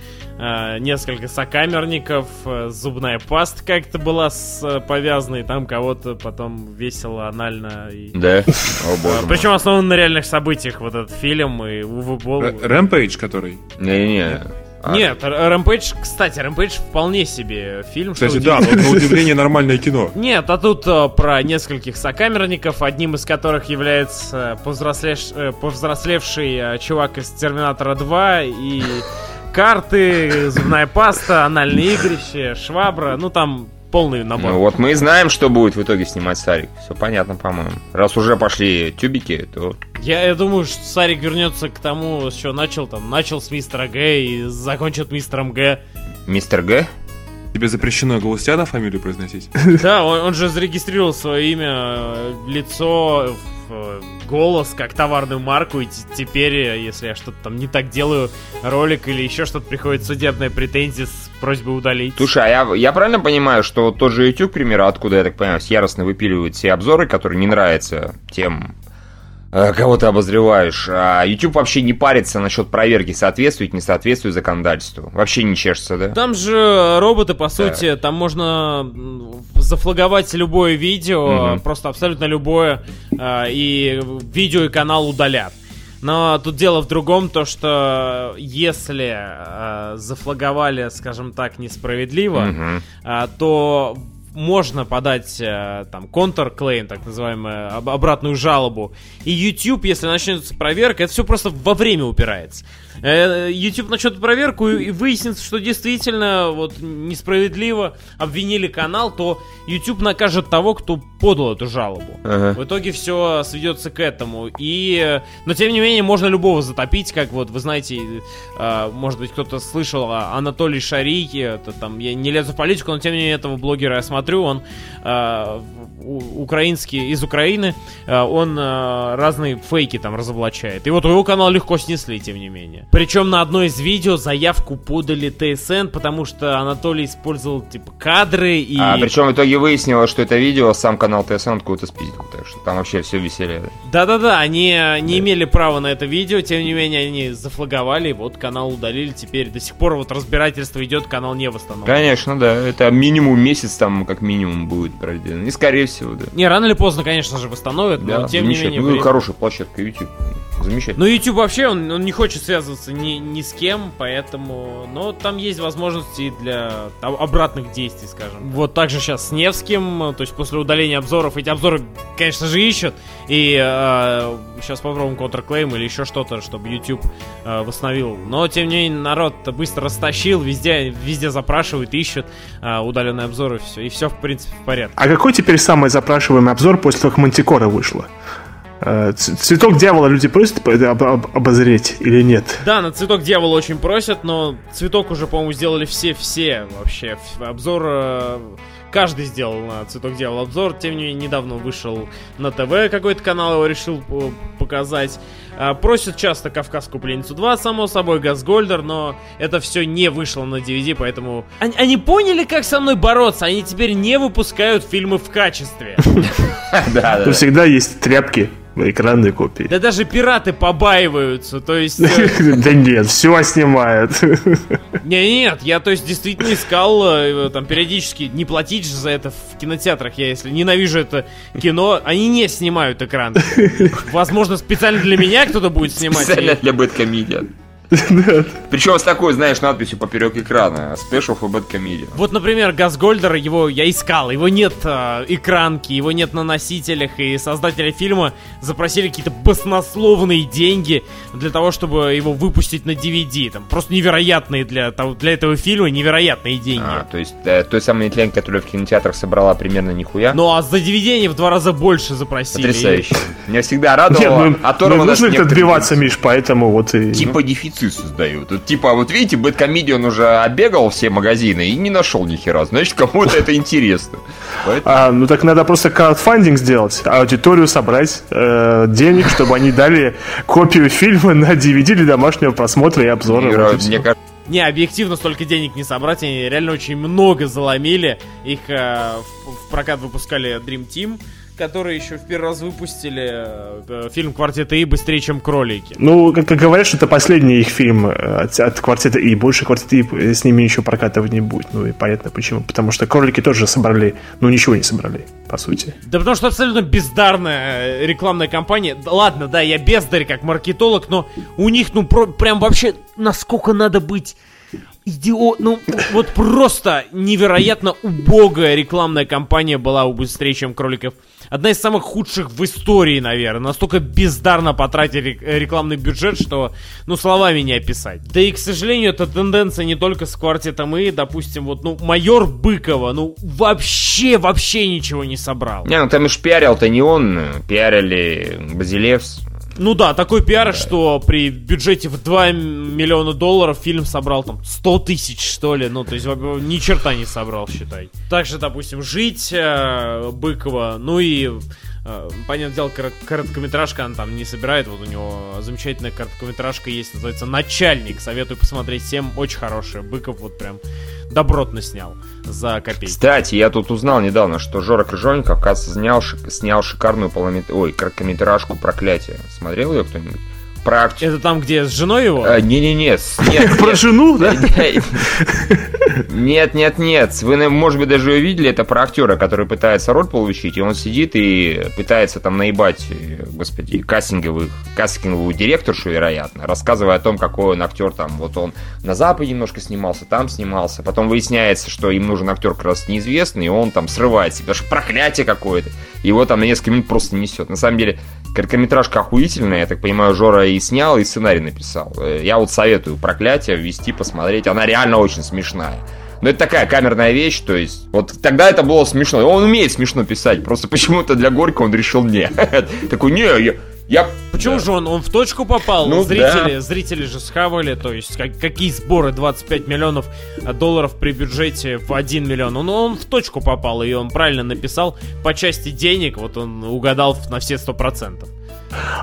Speaker 2: э, несколько сокамерников, э, зубная паста как-то была с, э, повязана, и там кого-то потом весело, анально. И...
Speaker 1: Да? О, боже
Speaker 2: Причем основан на реальных событиях вот этот фильм, и Уве Болл...
Speaker 3: Rampage, который?
Speaker 1: Не-не-не.
Speaker 2: А... Нет, Rampage, кстати, Rampage вполне себе фильм.
Speaker 3: Кстати, да, но на удивление нормальное кино.
Speaker 2: Нет, а тут а, про нескольких сокамерников, одним из которых является повзрослеш... Повзрослевший а, чувак из Терминатора 2 и карты, зубная паста, анальные игрища, швабра, ну там полный набор.
Speaker 1: Ну вот мы и знаем, что будет в итоге снимать Сарик. Все понятно, по-моему. Раз уже пошли тюбики, то...
Speaker 2: Я, я думаю, что Сарик вернется к тому, с чего начал. Там начал с мистера Г и закончит мистером Г.
Speaker 1: Мистер Г?
Speaker 3: Тебе запрещено Галустяна фамилию произносить?
Speaker 2: Да, он, он же зарегистрировал свое имя, лицо, голос как товарную марку, и теперь, э, если я что-то там не так делаю, ролик или еще что-то приходит судебная претензия с просьбой удалить.
Speaker 1: Слушай, а я, я правильно понимаю, что тот же YouTube, к примеру, откуда, я так понимаю, яростно выпиливают все обзоры, которые не нравятся тем кого ты обозреваешь. А YouTube вообще не парится насчет проверки, соответствует, не соответствует законодательству. Вообще не чешется, да?
Speaker 2: Там же роботы, по сути, да. там можно зафлаговать любое видео, угу. просто абсолютно любое, э, и видео и канал удалят. Но тут дело в другом, то что если э, зафлаговали, скажем так, несправедливо, угу. э, то можно подать э, там контрклейм, так называемую, об- обратную жалобу. И YouTube, если начнется проверка, это все просто во время упирается. Э, YouTube начнет проверку и выяснится, что действительно вот несправедливо обвинили канал, то YouTube накажет того, кто подал эту жалобу.
Speaker 1: Ага.
Speaker 2: В итоге все сведется к этому. И, э, но тем не менее, можно любого затопить, как вот, вы знаете, может быть, кто-то слышал о Анатолии Шарийке, это там, я не лезу в политику, но тем не менее, этого блогера я смотрю, он э, украинский, из Украины, э, он э, разные фейки там разоблачает. И вот его канал легко снесли, тем не менее. Причем на одно из видео заявку подали ТСН, потому что Анатолий использовал, типа, кадры и...
Speaker 1: А причем в итоге выяснилось, что это видео сам канал ТСН откуда-то спиздил, так что там вообще все веселье.
Speaker 2: Да-да-да, они не имели права на это видео, тем не менее они зафлаговали, вот канал удалили, теперь до сих пор вот разбирательство идет, канал не восстановлен.
Speaker 1: Конечно, да, это минимум месяц там как минимум будет пройден. И скорее всего, да.
Speaker 2: Не, рано или поздно, конечно же, восстановят,
Speaker 1: Да,
Speaker 2: но тем не менее...
Speaker 1: Ну,
Speaker 2: время-
Speaker 1: хорошая площадка YouTube. Замечательно.
Speaker 2: Ну, YouTube вообще, он, он не хочет связываться ни, ни с кем, поэтому... Но там есть возможности для там, обратных действий, скажем. Вот также сейчас с Невским, то есть после удаления обзоров, эти обзоры, конечно же, ищут. И сейчас попробуем контрклейм или еще что-то, чтобы YouTube э, восстановил. Но, тем не менее, народ быстро растащил, везде, везде запрашивают, ищут э, удаленные обзоры, все, и все, в принципе, в порядке.
Speaker 4: А какой теперь самый запрашиваемый обзор после того, как Мантикора вышла? Э, Цветок дьявола люди просят по- об- об- обозреть или нет?
Speaker 2: Да, на цветок дьявола очень просят, но цветок уже, по-моему, сделали все-все вообще. Обзор... э, Каждый сделал на цветок дьявола обзор. Тем не менее, недавно вышел на ТВ какой-то канал, его решил э, показать. А, Просят часто Кавказскую пленницу 2, само собой, Газгольдер, но это все не вышло на DVD, поэтому... Они, они поняли, как со мной бороться, они теперь не выпускают фильмы в качестве.
Speaker 1: Да, да.
Speaker 4: Всегда есть тряпки, экранные копии.
Speaker 2: Да даже пираты побаиваются, то есть... э,
Speaker 4: Да нет, все снимают.
Speaker 2: Не, нет, я то есть действительно искал э, там периодически не платить же за это в кинотеатрах. Я если ненавижу это кино, они не снимают экран. Возможно, специально для меня кто-то будет снимать.
Speaker 1: Специально для Бэткомедиан. Причем с такой, знаешь, надписью поперек экрана. Special for Bad
Speaker 2: Вот, например, Газгольдер, его я искал, его нет э, экранки, его нет на носителях, и создатели фильма запросили какие-то баснословные деньги для того, чтобы его выпустить на DVD. Там просто невероятные для, того, для этого фильма, невероятные деньги.
Speaker 1: А, то есть э, той самой тлен, которая в кинотеатрах собрала примерно нихуя.
Speaker 2: Ну а за DVD они в два раза больше запросили.
Speaker 1: Потрясающе. Меня всегда
Speaker 4: Нет,
Speaker 1: радовало
Speaker 4: ну, ну,
Speaker 1: оторванность
Speaker 4: нужно как-то
Speaker 1: некоторых
Speaker 4: отбиваться, Миш, поэтому вот и...
Speaker 1: Типа дефицит создают. Вот, типа, вот видите, Бэткомедиан уже оббегал все магазины и не нашел ни хера. Значит, кому-то это интересно. Поэтому-
Speaker 4: А, ну так надо просто краудфандинг сделать, аудиторию собрать, э, денег, чтобы они дали копию фильма на DVD для домашнего просмотра и обзора.
Speaker 1: Мне
Speaker 4: вот и
Speaker 1: кажется,
Speaker 4: всё.
Speaker 1: мне кажется,
Speaker 2: Не, объективно столько денег не собрать, они реально очень много заломили. Их э, в, в прокат выпускали Dream Team, которые еще в первый раз выпустили э, фильм «Квартета И» быстрее, чем «Кролики».
Speaker 4: Ну, как, как говорят, что это последний их фильм э, от, от квартета И. Больше квартета И с ними еще прокатывать не будет. Ну и понятно почему. Потому что кролики тоже собрали, ну ничего не собрали, по сути.
Speaker 2: Да потому что абсолютно бездарная э, рекламная кампания. Ладно, да, я бездарь как маркетолог, но у них, ну, про- прям вообще, насколько надо быть идиот, ну, вот просто невероятно убогая рекламная кампания была у «Быстрее, чем кроликов». Одна из самых худших в истории, наверное. Настолько бездарно потратили рек- рекламный бюджет, что, ну, словами не описать. Да и, к сожалению, эта тенденция не только с квартетом и, допустим, вот, ну, майор Быкова, ну, вообще, вообще ничего не собрал.
Speaker 1: Не, ну там уж пиарил-то не он, э, пиарили Базилевс.
Speaker 2: Ну да, такой пиар, что при бюджете в 2 миллиона долларов фильм собрал там 100 тысяч, что ли. Ну, то есть ни черта не собрал, считай. Также, допустим, «Жить» э, Быкова, ну и, понятное дело, корот- короткометражка она там не собирает. Вот у него замечательная короткометражка есть, называется «Начальник». Советую посмотреть всем, очень хорошая. Быков вот прям добротно снял за копейки.
Speaker 1: Кстати, я тут узнал недавно, что Жора Крыжовников, оказывается, снял, шик- снял шикарную полумет... Ой, короткометражку «Проклятие». Смотрел ее кто-нибудь? Акт-
Speaker 2: Это там, где с женой его?
Speaker 1: Э, Не-не-не, нет,
Speaker 4: Про жену, да?
Speaker 1: Нет, нет, нет. Вы, наверное, может быть, даже увидели это про актера, который пытается роль получить, и он сидит и пытается там наебать, э, господи, кастинговых, кастинговую директоршу, вероятно, рассказывая о том, какой он актер там. Вот он на Западе немножко снимался, там снимался. Потом выясняется, что им нужен актер как раз неизвестный, и он там срывается, потому что проклятие какое-то. Его там на несколько минут просто несет. На самом деле, короткометражка охуительная, я так понимаю, Жора и снял, и сценарий написал. Э, Я вот советую «Проклятие» ввести, посмотреть. Она реально очень смешная. Но это такая камерная вещь, то есть, вот тогда это было смешно. Он умеет смешно писать, просто почему-то для Горько он решил не. Такой, не, я... я-
Speaker 2: Почему же он? Он в точку попал.
Speaker 1: Ну
Speaker 2: зрители, зрители же схавали, то есть как- какие сборы 25 миллионов э, долларов при бюджете в 1 миллион. Он, он в точку попал, и он правильно написал по части денег, вот он угадал на все 100%.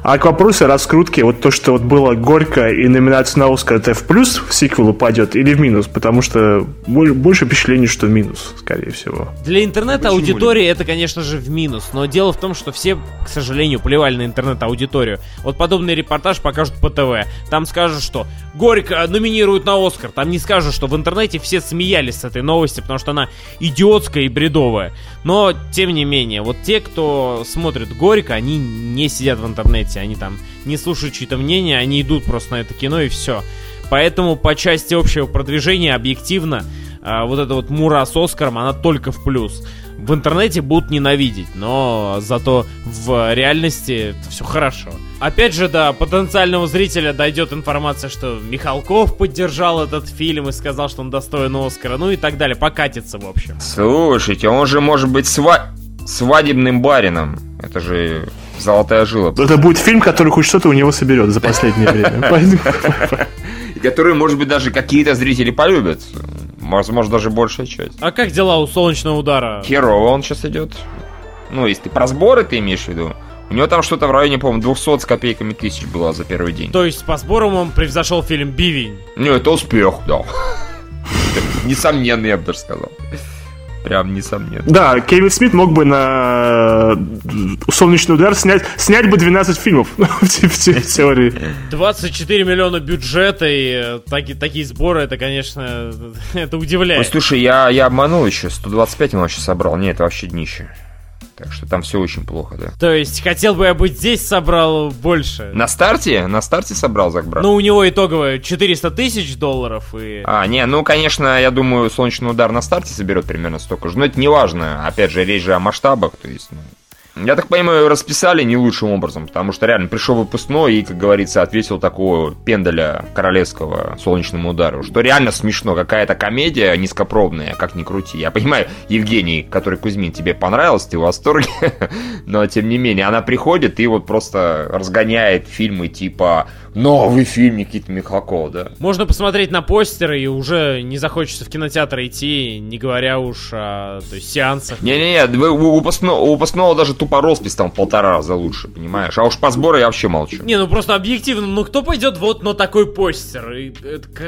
Speaker 4: А к вопросу о раскрутке, вот то, что вот было горько и номинация на Оскар, это в плюс в сиквел упадет или в минус? Потому что боль- больше впечатлений, что в минус, скорее всего.
Speaker 2: Для интернет-аудитории это, конечно же, в минус, но дело в том, что все, к сожалению, плевали на интернет-аудиторию. Вот подобный репортаж покажут по ТВ. Там скажут, что Горько номинируют на Оскар. Там не скажут, что в интернете все смеялись с этой новости, потому что она идиотская и бредовая. Но, тем не менее, вот те, кто смотрит Горько, они не сидят в интернете, они там не слушают чьи-то мнения, они идут просто на это кино и все. Поэтому по части общего продвижения объективно а, вот эта вот мура с Оскаром, она только в плюс. В интернете будут ненавидеть, но зато в реальности все хорошо. Опять же, до потенциального зрителя дойдет информация, что Михалков поддержал этот фильм и сказал, что он достоин Оскара, ну и так далее. Покатится, в общем.
Speaker 1: Слушайте, он же может быть сва- свадебным барином. Это же золотая жила.
Speaker 4: Это будет фильм, который хоть что-то у него соберет за последнее время.
Speaker 1: Который, может быть, даже какие-то зрители полюбят. Возможно, даже большая часть.
Speaker 2: А как дела у солнечного удара?
Speaker 1: Херово он сейчас идет. Ну, если ты про сборы ты имеешь в виду. У него там что-то в районе, по-моему, 200 с копейками тысяч было за первый день.
Speaker 2: То есть по сборам он превзошел фильм «Бивень».
Speaker 1: Ну, это успех, да. Несомненно, я бы даже сказал. Прям несомненно.
Speaker 4: Да, Кевин Смит мог бы на э, «Солнечный удар» снять, снять бы 12 фильмов в те- в те- в теории.
Speaker 2: 24 миллиона бюджета и э, таки- такие сборы, это, конечно, это
Speaker 1: Ой,
Speaker 2: удивляет.
Speaker 1: слушай, я, я обманул еще. 125 он вообще собрал. Нет, это вообще днище. Так что там все очень плохо, да.
Speaker 2: То есть, хотел бы я быть здесь, собрал больше.
Speaker 1: На старте? На старте собрал Зак Брат?
Speaker 2: Ну, у него итоговое 400 тысяч долларов и...
Speaker 1: А, не, ну, конечно, я думаю, солнечный удар на старте соберет примерно столько же. Но это не важно. Опять же, речь же о масштабах. То есть, ну, я так понимаю, расписали не лучшим образом, потому что реально пришел выпускной и, как говорится, ответил такого пендаля королевского солнечному удару, что реально смешно, какая-то комедия низкопробная, как ни крути. Я понимаю, Евгений, который Кузьмин, тебе понравилось, ты в восторге, но тем не менее, она приходит и вот просто разгоняет фильмы типа новый фильм Никиты Михалкова, да.
Speaker 2: Можно посмотреть на постеры, и уже не захочется в кинотеатр идти, не говоря уж о то есть, сеансах.
Speaker 1: Не-не-не, у выпускного, у выпускного даже тупо роспись там в полтора раза лучше, понимаешь? А уж по сбору я вообще молчу.
Speaker 2: Не, ну просто объективно, ну кто пойдет вот на такой постер? И,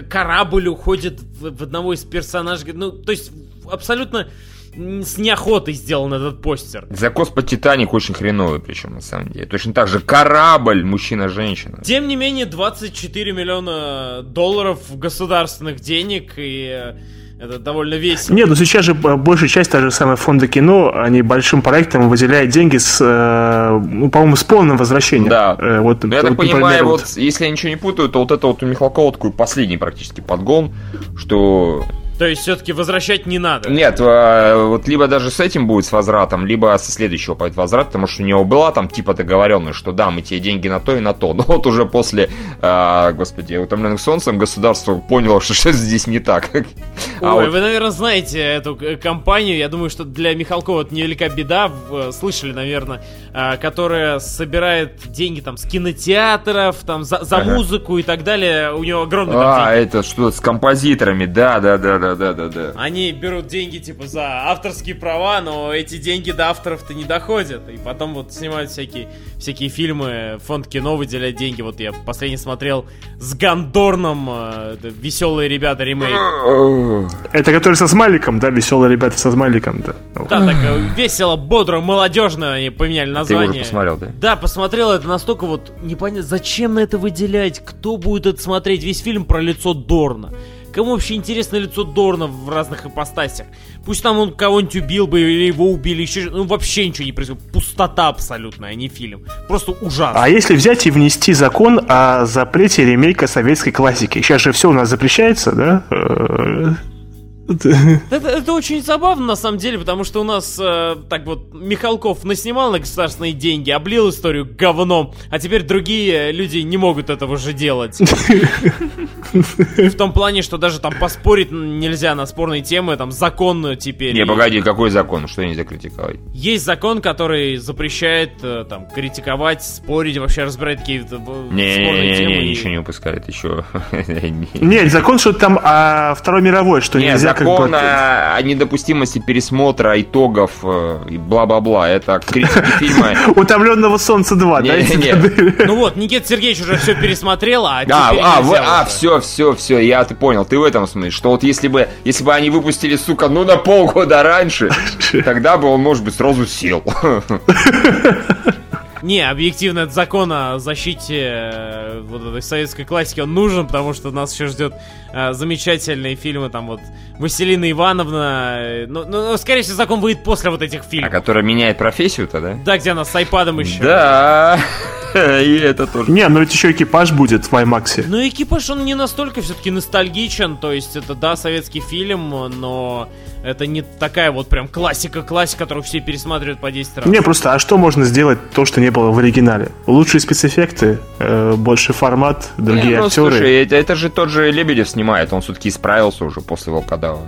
Speaker 2: корабль уходит в, в одного из персонажей. Ну, то есть, абсолютно с неохотой сделан этот постер.
Speaker 1: Закос под Титаник очень хреновый, причем на самом деле. Точно так же корабль, мужчина-женщина.
Speaker 2: Тем не менее, 24 миллиона долларов государственных денег, и э, это довольно весело.
Speaker 4: Нет, ну сейчас же э, большая часть, та же самая фонда кино, они большим проектом выделяют деньги с, э, ну, по-моему, с полным возвращением.
Speaker 1: Да.
Speaker 4: Вот,
Speaker 1: Ну, я
Speaker 4: вот,
Speaker 1: так понимаю,
Speaker 4: например,
Speaker 1: вот, если я ничего не путаю, то вот это вот у Михалкова такой последний практически подгон, что
Speaker 2: То есть, все-таки возвращать не надо.
Speaker 1: Нет, э, вот либо даже с этим будет с возвратом, либо со следующего пойдет возврат, потому что у него была там типа договоренность, что да, мы тебе деньги на то и на то. Но вот уже после, э, господи, утомленных солнцем государство поняло, что что-то здесь не так. А
Speaker 2: Ой,
Speaker 1: вот-
Speaker 2: вы, наверное, знаете эту компанию. Я думаю, что для Михалкова это невелика беда. Э, Слышали, наверное, которая собирает деньги там с кинотеатров, там за, за
Speaker 1: Ага.
Speaker 2: музыку и так далее. У него огромный
Speaker 1: А, это что с композиторами, да, да, да, да, автора, да-да-да.
Speaker 2: Они берут деньги, типа, за авторские права, но эти деньги до авторов-то не доходят. И потом вот снимают всякие, всякие фильмы, фонд кино выделяет деньги. Вот я последний смотрел с Гандорном э, «Веселые ребята» ремейк.
Speaker 4: Это который со смайликом, да? Веселые ребята со смайликом, да.
Speaker 2: Да, так э, весело, бодро, молодежно они поменяли
Speaker 1: Ты
Speaker 2: название.
Speaker 1: уже посмотрел, да?
Speaker 2: Да, посмотрел это настолько вот непонятно, зачем на это выделять, кто будет это смотреть, весь фильм про лицо Дорна. Кому вообще интересно лицо Дорна в разных ипостасях? Пусть там он кого-нибудь убил бы или его убили, еще ну вообще ничего не происходит. Пустота абсолютная, а не фильм. Просто ужасно.
Speaker 4: А если взять и внести закон о запрете ремейка советской классики? Сейчас же все у нас запрещается, да?
Speaker 2: Это, это очень забавно на самом деле, потому что у нас э, так вот Михалков наснимал на государственные деньги, облил историю говном, а теперь другие люди не могут этого же делать. В том плане, что даже там поспорить нельзя на спорные темы, там закон теперь.
Speaker 1: Не, погоди, какой закон? Что нельзя критиковать?
Speaker 2: Есть закон, который запрещает э, там критиковать, спорить, вообще разбирать какие-то спорные темы. И-
Speaker 1: ничего не упускает еще.
Speaker 4: Нет, закон что-то там о Второй мировой, что
Speaker 1: Не,
Speaker 4: нельзя
Speaker 1: закон
Speaker 4: бы...
Speaker 1: о о недопустимости пересмотра итогов э, и бла-бла-бла. Это критики фильма.
Speaker 4: Утомленного солнца 2, да?
Speaker 2: Ну вот, Никита Сергеевич уже все пересмотрел, а
Speaker 1: А, все, все, все, я ты понял, ты в этом смысле, что вот если бы, если бы они выпустили, сука, ну на полгода раньше, тогда бы он, может быть, сразу сел.
Speaker 2: Не, объективно, этот закон о защите э, вот этой советской классики, он нужен, потому что нас еще ждет э, замечательные фильмы, там вот Василина Ивановна. э, ну, ну, ну, скорее всего, закон выйдет после вот этих
Speaker 1: А
Speaker 2: фильмов.
Speaker 1: который меняет профессию-то, да?
Speaker 2: Да, где она с айпадом еще.
Speaker 1: Да, и это тоже.
Speaker 4: Не, ну ведь еще экипаж будет в IMAX.
Speaker 2: Ну, экипаж, он не настолько все-таки ностальгичен, то есть это, да, советский фильм, но это не такая вот прям классика-классика, которую все пересматривают по 10 раз.
Speaker 4: Не, просто, а что можно сделать то, что не было в оригинале? Лучшие спецэффекты, э, больше формат, другие
Speaker 1: Не, ну,
Speaker 4: актеры.
Speaker 1: слушай, это, это же тот же Лебедев снимает, он все-таки исправился уже после Волкодава.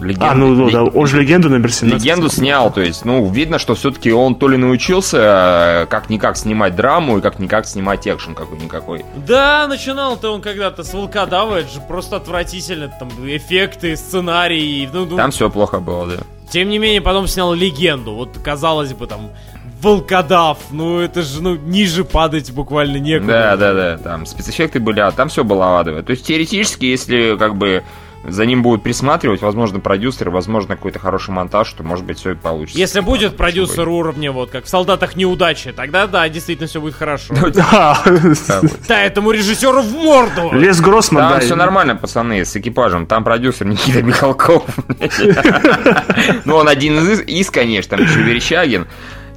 Speaker 1: Легенда-
Speaker 4: а, ну, ну да, он же легенду номер 17.
Speaker 1: Легенду снял, то есть, ну, видно, что все-таки он то ли научился э, как-никак снимать драму и как-никак снимать экшен какой-никакой.
Speaker 2: Да, начинал-то он когда-то с волкодава, это же просто отвратительно, там, эффекты, сценарий, ну, ну,
Speaker 1: Там все плохо было, да.
Speaker 2: тем не менее, потом снял легенду, вот, казалось бы, там, волкодав, ну, это же, ну, ниже падать буквально некуда.
Speaker 1: Да, да, да, там спецэффекты были, а там все было адово. То есть, теоретически, если, как бы, за ним будут присматривать, возможно, продюсеры, возможно, какой-то хороший монтаж, то, может быть, все и получится.
Speaker 2: Если будет продюсер уровня, вот, как в «Солдатах неудачи», тогда, да, действительно все будет хорошо.
Speaker 4: Да.
Speaker 1: не. Да.
Speaker 2: Да, этому режиссеру в морду!
Speaker 4: Лес Гроссман,
Speaker 1: Там
Speaker 4: да.
Speaker 1: все нормально, пацаны, с экипажем. Там продюсер Никита Михалков. Ну, он один из, из, конечно, там еще Верещагин,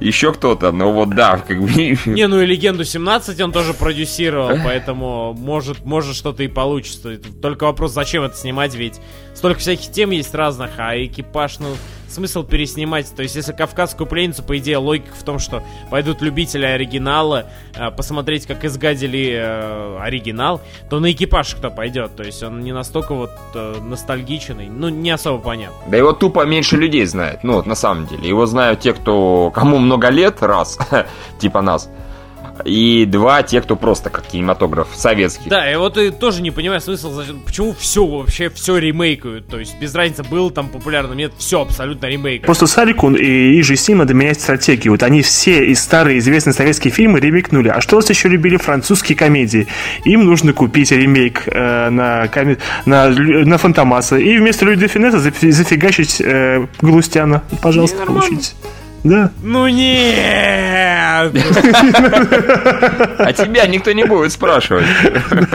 Speaker 1: еще кто-то, но вот да, как бы...
Speaker 2: Не, ну и «Легенду 17» он тоже продюсировал, поэтому может, может что-то и получится. Только вопрос, зачем это снимать, ведь столько всяких тем есть разных, а экипаж, ну, смысл переснимать. То есть, если «Кавказскую пленницу», по идее, логика в том, что пойдут любители оригинала э, посмотреть, как изгадили э, оригинал, то на экипаж кто пойдет. То есть, он не настолько вот э, ностальгичный, ну, не особо понятно.
Speaker 1: Да его тупо меньше людей знает, ну вот на самом деле. Его знают те, кто кому много лет, раз, типа нас. И два, те, кто просто как кинематограф советский.
Speaker 2: Да, и вот и тоже не понимаю смысл, почему все вообще все ремейкают. То есть без разницы, был там популярным, нет, все абсолютно ремейк.
Speaker 4: Просто Сарику и Иже с ним надо менять стратегию. Вот они все из старые известные советские фильмы ремейкнули. А что раз еще любили французские комедии? Им нужно купить ремейк э, на, коме- на, на Фантомаса. И вместо Люи де Финесса зафи- зафигачить э, Галустяна. Пожалуйста, получите. Да.
Speaker 2: Ну нет!
Speaker 1: А тебя никто не будет спрашивать.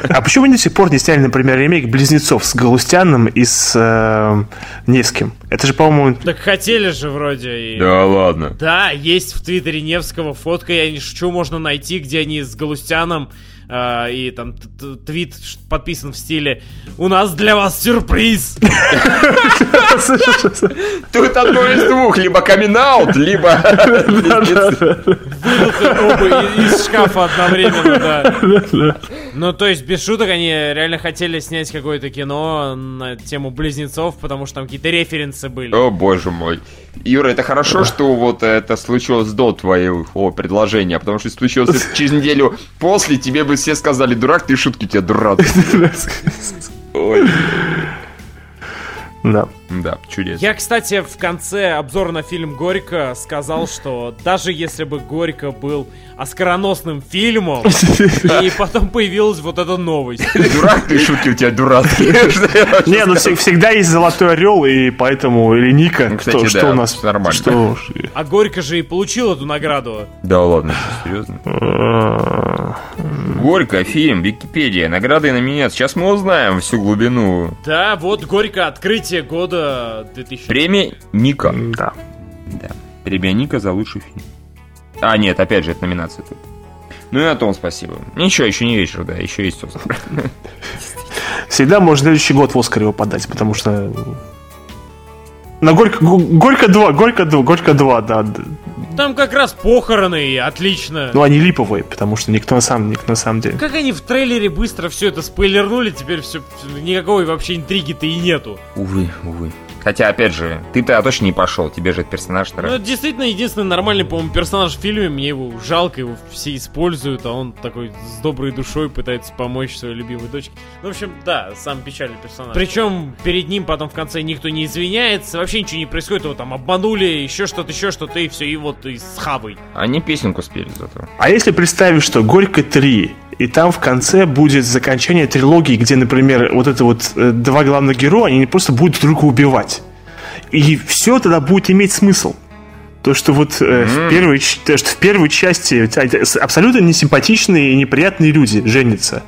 Speaker 4: А почему они до сих пор не сняли, например, ремейк «Близнецов» с Галустяном и с э, Невским? Это же, по-моему,
Speaker 2: Так хотели же вроде и...
Speaker 1: Да ладно.
Speaker 2: Да, есть в Твиттере Невского фотка, я не шучу, можно найти, где они с Галустяном э, и там т- т- твит подписан в стиле «У нас для вас сюрприз!»
Speaker 1: Тут одно из двух, либо камин либо...
Speaker 2: Вынуты оба из шкафа одновременно, да. Ну, то есть, без шуток, они реально хотели снять какое-то кино на тему близнецов, потому что там какие-то референсы были.
Speaker 1: О, боже мой. Юра, это хорошо, что вот это случилось до твоего предложения, потому что если случилось это через неделю после, тебе бы все сказали, дурак, ты шутки у тебя дурак. Ой.
Speaker 4: Да.
Speaker 1: Да, чудесно.
Speaker 2: Я, кстати, в конце обзора на фильм «Горько» сказал, что даже если бы «Горько» был оскароносным фильмом, и потом появилась вот эта новость.
Speaker 1: Дурак, ты шутки у тебя дурацкие.
Speaker 4: Не, ну вс- всегда есть золотой орел, и поэтому, или Ника,
Speaker 1: Ну,
Speaker 4: что, у нас...
Speaker 1: нормально.
Speaker 4: Что,
Speaker 2: А «Горько» же и получил эту награду.
Speaker 1: Да ладно, что, серьезно? Горько, фильм, Википедия, награды и номинации. Сейчас мы узнаем всю глубину.
Speaker 2: Да, вот «Горько» открытие года 2000.
Speaker 1: Премия Ника.
Speaker 4: да.
Speaker 1: Да. Премия Ника за лучший фильм. А, нет, опять же, это номинация тут. Ну и на том спасибо. Ничего, еще не вечер, да, еще есть Оскар.
Speaker 4: Всегда можно следующий год в Оскар его подать, потому что... На Горько, Го- Горько 2, Горько 2, Горько 2, да.
Speaker 2: Там как раз похороны, и отлично.
Speaker 4: Ну, они липовые, потому что никто на самом, никто на самом деле.
Speaker 2: Как они в трейлере быстро все это спойлернули, теперь все, никакой вообще интриги-то и нету.
Speaker 1: Увы, увы. Хотя, опять же, ты-то точно не пошел, тебе же этот персонаж
Speaker 2: Ну, это действительно единственный нормальный, по-моему, персонаж в фильме. Мне его жалко, его все используют, а он такой с доброй душой пытается помочь своей любимой дочке. Ну, в общем, да, сам печальный персонаж. Причем перед ним потом в конце никто не извиняется, вообще ничего не происходит, его там обманули, еще что-то, еще что-то, и все, и вот и с хавой.
Speaker 1: Они песенку спели зато.
Speaker 4: А если представить, что Горько 3, и там в конце будет закончение трилогии, где, например, вот это вот э, два главных героя, они просто будут друг друга убивать. И все тогда будет иметь смысл. То, что вот э, в, первой, то, что в первой части абсолютно несимпатичные и неприятные люди женятся.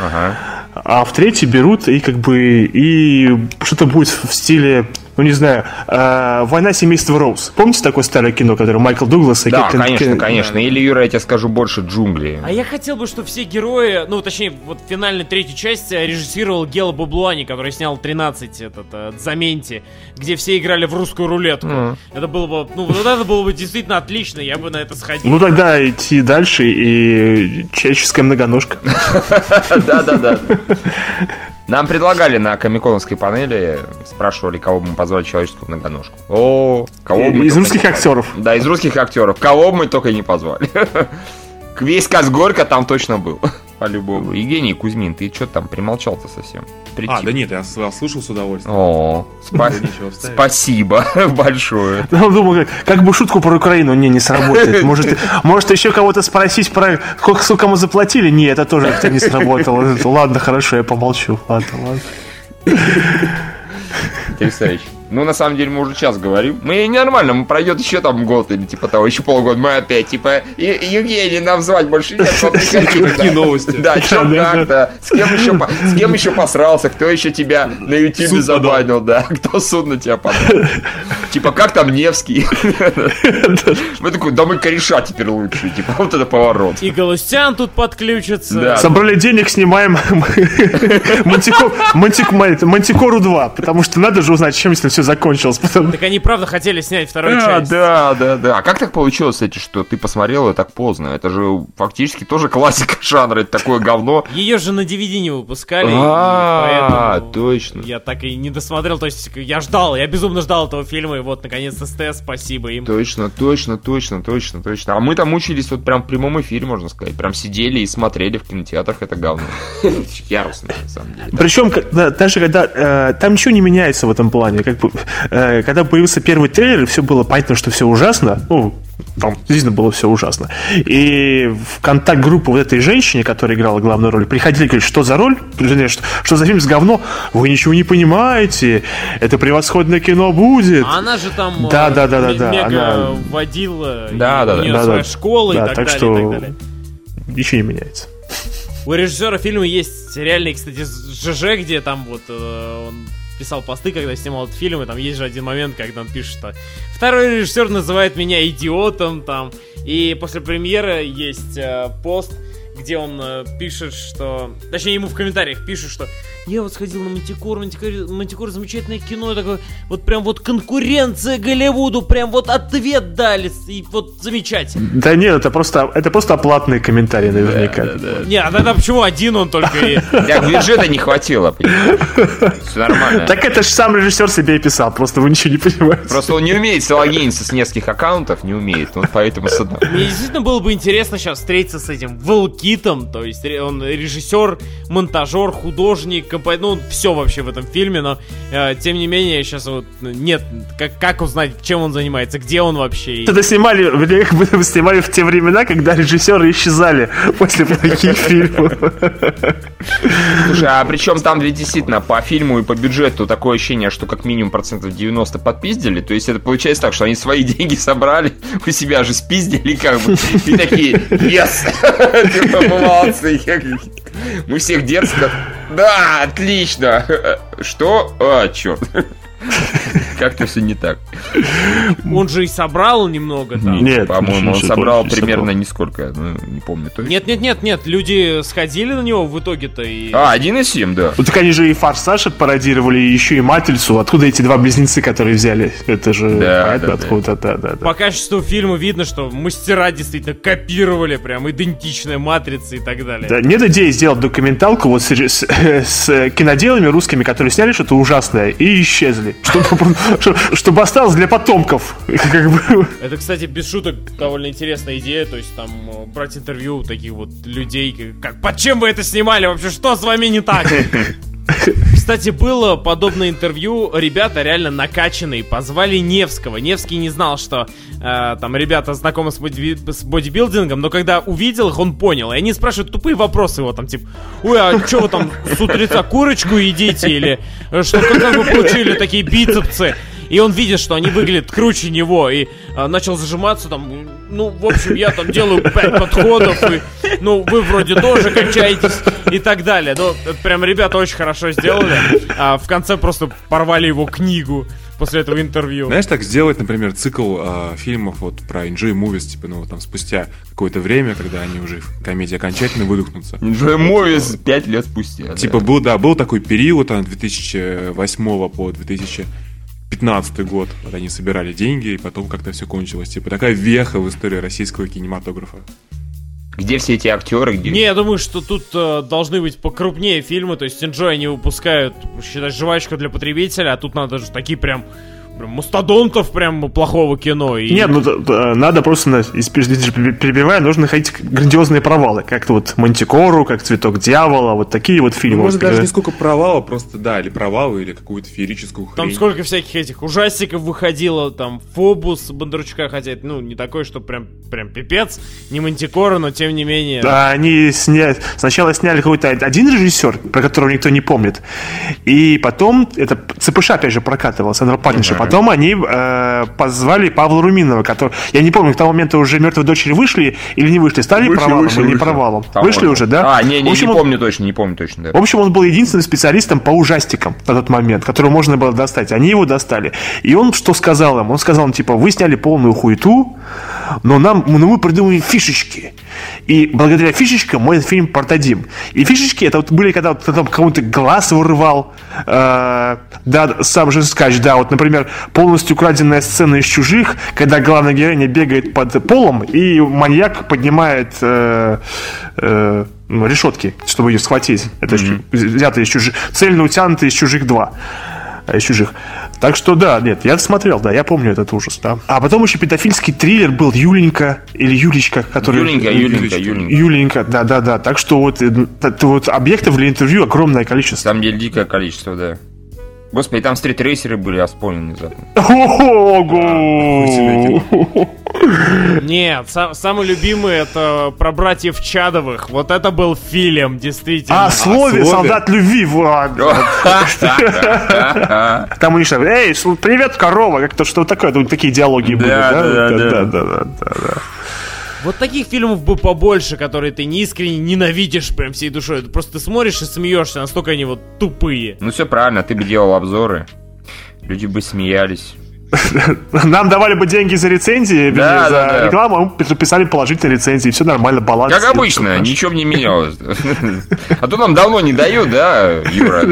Speaker 1: Ага.
Speaker 4: А в третьей берут и как бы и что-то будет в стиле, ну не знаю, э, война семейства Роуз. Помните такое старое кино, которое Майкл Дуглас и
Speaker 1: Да,
Speaker 4: Кэтрин-
Speaker 1: конечно,
Speaker 4: Кэ-
Speaker 1: конечно. Или, Юра, я тебе скажу больше джунгли.
Speaker 2: А я хотел бы, чтобы все герои, ну, точнее, вот финальной третью часть э, режиссировал Гела Баблуани, который снял 13, этот, э, Дзаменти, где все играли в русскую рулетку. Это было бы, ну, вот это было бы действительно отлично, я бы на это сходил.
Speaker 4: Ну тогда идти дальше и человеческая многоножка.
Speaker 1: Да-да-да. Нам предлагали на комиконовской панели, спрашивали, кого бы мы позвали человеческую многоножку. О, кого бы
Speaker 4: Из русских актеров.
Speaker 1: Да, из русских актеров. Кого бы мы только не позвали. Весь Каз Горько там точно был. По-любому. Евгений Кузьмин, ты что там примолчал-то совсем? Прийти.
Speaker 3: А, да нет, я слушал с удовольствием.
Speaker 1: О, спа- спасибо большое.
Speaker 4: Я думал, как, как бы шутку про Украину не, не сработает. Может, может еще кого-то спросить про сколько, сколько мы заплатили? Не, это тоже как-то не сработало. Ладно, хорошо, я помолчу. Ладно, ладно.
Speaker 1: Потрясающе. Ну, на самом деле, мы уже час говорим. Мы нормально, мы пройдет еще там год или типа того, еще полгода. Мы опять, типа, «Е- Евгений, нам звать больше нет,
Speaker 3: Какие
Speaker 1: да».
Speaker 3: новости?
Speaker 1: Да, как-то, с кем еще, с кем еще посрался, кто еще тебя на
Speaker 3: подал.
Speaker 1: забанил, да, кто суд на тебя подал. Типа, как там Невский? Мы такой, да мы кореша теперь лучше, типа, вот это поворот.
Speaker 2: И Галустян тут подключится.
Speaker 1: Да.
Speaker 4: Собрали денег, снимаем Мантико- Мантик- Мантикору 2, потому что надо же узнать, чем если все закончилось. Потом-
Speaker 2: Так они правда хотели снять вторую
Speaker 1: Да,
Speaker 2: часть.
Speaker 1: да, да, да. А как так получилось, кстати, что ты посмотрел ее так поздно? Это же фактически тоже классика жанра, это такое говно.
Speaker 2: Ее же на DVD не выпускали,
Speaker 1: А,
Speaker 2: поэтому
Speaker 1: точно.
Speaker 2: я так и не досмотрел. То есть я ждал, я безумно ждал этого фильма, и вот наконец СТС, спасибо им.
Speaker 1: Точно, точно, точно, точно, точно. А мы там мучились вот прям в прямом эфире, можно сказать. Прям сидели и смотрели в кинотеатрах это говно. Яростно, на самом деле.
Speaker 4: Причем, даже когда э, там ничего не меняется в этом плане. Как бы, когда появился первый трейлер, все было понятно, что все ужасно. Ну, там действительно было все ужасно. И в контакт-группу вот этой женщине, которая играла главную роль, приходили и говорили, что за роль, что, что за фильм с говно, вы ничего не понимаете, это превосходное кино будет.
Speaker 2: А она же там
Speaker 4: Да,
Speaker 2: э,
Speaker 4: да, да, да,
Speaker 2: м-
Speaker 4: да,
Speaker 2: мега
Speaker 4: она-
Speaker 2: водила, и
Speaker 1: Да, да,
Speaker 2: у
Speaker 1: да.
Speaker 2: нее
Speaker 4: Да,
Speaker 2: своя
Speaker 4: да.
Speaker 2: школа
Speaker 4: Да,
Speaker 2: и так,
Speaker 4: так
Speaker 2: далее,
Speaker 4: что-
Speaker 2: и так далее.
Speaker 4: Ничего не меняется.
Speaker 2: У режиссера фильма есть реальный, кстати, ЖЖ, где там вот э, он писал посты, когда снимал этот фильм, и там есть же один момент, когда он пишет, что второй режиссер называет меня идиотом, там, и после премьеры есть э, пост, где он э, пишет, что... Точнее, ему в комментариях пишут, что я вот сходил на Мантикор, Мантикор, Мантикор замечательное кино, и такое, вот прям вот конкуренция Голливуду, прям вот ответ дали, и вот замечательно.
Speaker 4: Да нет, это просто, это просто оплатные комментарии наверняка.
Speaker 2: Не, а тогда почему один он только и...
Speaker 1: Так, бюджета не хватило? Все нормально.
Speaker 4: Так это же сам режиссер себе и писал, просто вы ничего не понимаете.
Speaker 1: Просто он не умеет залогиниться с нескольких аккаунтов, не умеет. Он поэтому с одного.
Speaker 2: Мне действительно было бы интересно сейчас встретиться с этим Вэл битом, то есть он режиссер, монтажер, художник, компо... ну, все вообще в этом фильме, но э, тем не менее сейчас вот нет, как, как узнать, чем он занимается, где он вообще. и-
Speaker 4: Это снимали, как будто бы снимали в те времена, когда режиссеры исчезали после плохих фильмов.
Speaker 1: Слушай, а причем там ведь действительно по фильму и по бюджету такое ощущение, что как минимум процентов 90 подпиздили. То есть это получается так, что они свои деньги собрали, у себя же спиздили как бы. И такие, yes! Молодцы. Мы всех дерзко. Да, отлично. Что? А, черт. Как-то все не так.
Speaker 2: Он же и собрал немного там.
Speaker 4: Нет,
Speaker 1: По-моему, он собрал примерно нисколько, ну, не помню точно.
Speaker 2: Нет, нет, нет, нет, люди сходили на него в итоге-то и...
Speaker 1: А, 1,7, да.
Speaker 4: Ну так они же и Форсаж пародировали, и еще и Матрицу. Откуда эти два близнецы, которые взяли? Это же
Speaker 1: Да,
Speaker 4: понятно,
Speaker 1: да, да.
Speaker 4: откуда, да, да, да.
Speaker 2: По качеству фильма видно, что мастера действительно копировали прям идентичные матрицы и так далее.
Speaker 4: Да, нет идеи сделать документалку вот с, с- с киноделами русскими, которые сняли что-то ужасное и исчезли. Чтобы, чтобы осталось для потомков.
Speaker 2: Это, кстати, без шуток довольно интересная идея, то есть там э, брать интервью таких вот людей, как под чем вы это снимали вообще, что с вами не так? Кстати, было подобное интервью, ребята реально накачанные, позвали Невского. Невский не знал, что э, там ребята знакомы с, боди- с бодибилдингом, но когда увидел их, он понял. И они спрашивают тупые вопросы его там, типа, ой, а что вы там с утреца курочку едите? Или что, как вы получили такие бицепсы? И он видит, что они выглядят круче него, и а, начал зажиматься там. Ну, в общем, я там делаю пять подходов, и ну, вы вроде тоже качаетесь и так далее. Ну, это прям ребята очень хорошо сделали. А в конце просто порвали его книгу после этого интервью.
Speaker 3: Знаешь, так сделать, например, цикл э, фильмов вот про Enjoy Movies, типа, ну, вот там спустя какое-то время, когда они уже в комедии окончательно выдохнутся.
Speaker 1: Enjoy Movies 5 лет спустя. да.
Speaker 3: Типа, был, да, был такой период, там, 2008 по 2015 год, вот они собирали деньги, и потом как-то все кончилось. Типа, такая веха в истории российского кинематографа.
Speaker 1: Где все эти актеры, где...
Speaker 2: Не, я думаю, что тут э, должны быть покрупнее фильмы, то есть Enjoy они выпускают, считай, жвачку для потребителя, а тут надо же такие прям, прям мастодонтов прям плохого кино. И...
Speaker 4: Нет, ну надо просто, перебивая, нужно находить грандиозные провалы, как-то вот Мантикору, как Цветок Дьявола, вот такие вот фильмы.
Speaker 3: Ну, может, даже не сколько провала, просто, да, или провалы, или какую-то феерическую хрень.
Speaker 2: Там сколько всяких этих ужастиков выходило, там Фобус Бондарчука, хотя это, ну, не такой, что прям, прям пипец, не Мантикора, но тем не менее.
Speaker 4: Да, они сня... сначала сняли какой-то один режиссер, про которого никто не помнит, и потом, это ЦПШ опять же прокатывал, Сандра Патниша, потом они э, позвали Павла Руминова, который, я не помню, к тому моменту уже «Мертвые дочери» вышли или не вышли, стали
Speaker 1: Вышли,
Speaker 4: провалом
Speaker 1: вышли,
Speaker 4: или не
Speaker 1: вышли.
Speaker 4: провалом?
Speaker 1: По-моему.
Speaker 4: Вышли уже, да?
Speaker 1: А, не, не,
Speaker 4: В общем,
Speaker 1: не
Speaker 4: он-
Speaker 1: помню точно, не помню точно,
Speaker 4: В
Speaker 1: да.
Speaker 4: общем, он был единственным специалистом по ужастикам на тот момент, которого можно было достать. Они его достали. И он что сказал им? Он сказал им, типа, вы сняли полную хуету, но нам, ну, мы придумали фишечки. И благодаря фишечкам мой фильм продадим. И фишечки это вот были, когда вот, там кому-то глаз вырывал. Э, да, сам же скач, да, вот, например, полностью украденная сцена из «Чужих», когда главная героиня бегает под полом, и маньяк поднимает э, э, ну, решетки, чтобы ее схватить. Это mm-hmm. взято из «Чужих», цельно утянутые из «Чужих два. Из чужих. Так что да, нет, я смотрел, да, я помню этот ужас, да. А потом еще педофильский триллер был Юленька или Юлечка, который...
Speaker 1: Юленька, Юленька, Юленька.
Speaker 4: Юленька, да, да, да. Так что вот, э, это вот объектов для интервью огромное количество.
Speaker 1: самом деле дикое количество, да. Господи, там стритрейсеры были, я вспомнил внезапно.
Speaker 4: Ого!
Speaker 2: Нет, са- самый любимый это про братьев Чадовых. Вот это был фильм, действительно.
Speaker 4: А, слове,
Speaker 3: слове.
Speaker 4: солдат любви, вот. Там у них эй, привет, корова, как-то что такое, такие диалоги были,
Speaker 1: Да,
Speaker 4: да?
Speaker 1: да, да.
Speaker 2: Вот таких фильмов бы побольше, которые ты не искренне ненавидишь прям всей душой. Ты просто смотришь и смеешься, настолько они вот тупые.
Speaker 1: Ну все правильно, ты бы делал обзоры. Люди бы смеялись.
Speaker 4: Нам давали бы деньги за рецензии,
Speaker 1: Да,
Speaker 4: за
Speaker 1: да, да.
Speaker 4: рекламу, а мы писали положительные рецензии, все нормально, баланс.
Speaker 1: Как обычно, ничего не менялось. А то нам давно не дают, да, Юра?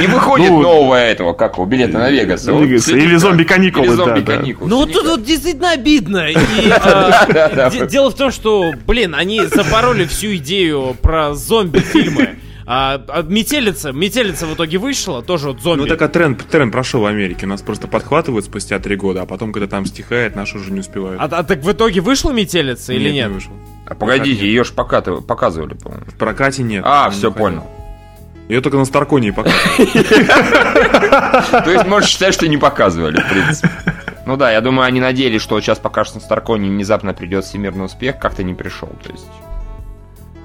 Speaker 1: Не выходит
Speaker 4: Ну,
Speaker 1: нового этого, как его, билета на Вегас.
Speaker 4: Или зомби-каникулы,
Speaker 1: Или зомби-каникулы.
Speaker 2: Ну вот тут вот действительно обидно. А, де- Дело в том, что, блин, они запороли всю идею про зомби-фильмы. А, а метелица, метелица в итоге вышла, тоже вот зомби.
Speaker 3: Ну так а тренд, тренд прошел в Америке. Нас просто подхватывают спустя три года, а потом, когда там стихает, наши уже не успевают.
Speaker 2: А, а так в итоге вышла метелица или нет?
Speaker 3: не вышел.
Speaker 1: А погодите, ее ж показывали, по-моему.
Speaker 3: В прокате нет.
Speaker 1: А, все, понял.
Speaker 3: Ее только на Старконии показывают.
Speaker 1: То есть можешь считать, что не показывали, в принципе. Ну да, я думаю, они надеялись, что сейчас покажут на Старконе внезапно придет всемирный успех, как-то не пришел, то есть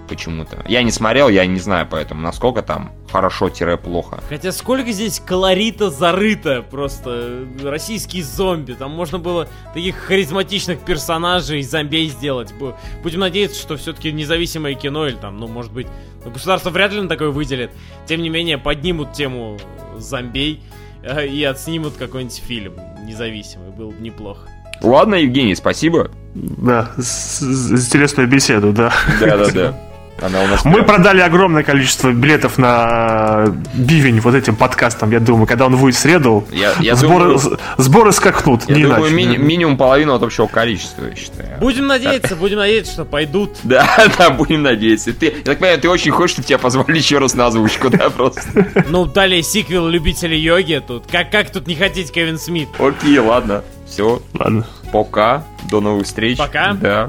Speaker 1: почему-то. Я не смотрел, я не знаю, поэтому насколько там хорошо-плохо.
Speaker 2: Хотя сколько здесь колорита зарыто просто. Российские зомби. Там можно было таких харизматичных персонажей зомбей сделать. Бу- Будем надеяться, что все-таки независимое кино или там, ну, может быть, ну, государство вряд ли на такое выделит. Тем не менее, поднимут тему зомбей э, и отснимут какой-нибудь фильм независимый. Было бы неплохо.
Speaker 1: Ладно, Евгений, спасибо.
Speaker 4: Да, с- с- за интересную беседу, да.
Speaker 1: Да-да-да. Она у нас...
Speaker 4: Мы
Speaker 1: прям-
Speaker 4: продали огромное количество билетов на бивень вот этим подкастом, я думаю, когда он будет в среду.
Speaker 1: Я, я
Speaker 4: сборы,
Speaker 1: думаю,
Speaker 4: сборы скакнут,
Speaker 1: я
Speaker 4: не
Speaker 1: думаю,
Speaker 4: иначе.
Speaker 1: мини- минимум половину от общего количества, я считаю.
Speaker 2: Будем надеяться, будем надеяться, что пойдут.
Speaker 1: Да, да, будем надеяться. Ты, я так понимаю, ты очень хочешь, чтобы тебя позвали еще раз на озвучку, да, просто?
Speaker 2: Ну, далее сиквел любителей йоги тут. Как, как тут не хотеть Кевин Смит?
Speaker 1: Окей, ладно. Все,
Speaker 4: Ладно.
Speaker 1: пока, до новых встреч.
Speaker 2: Пока.
Speaker 1: Да.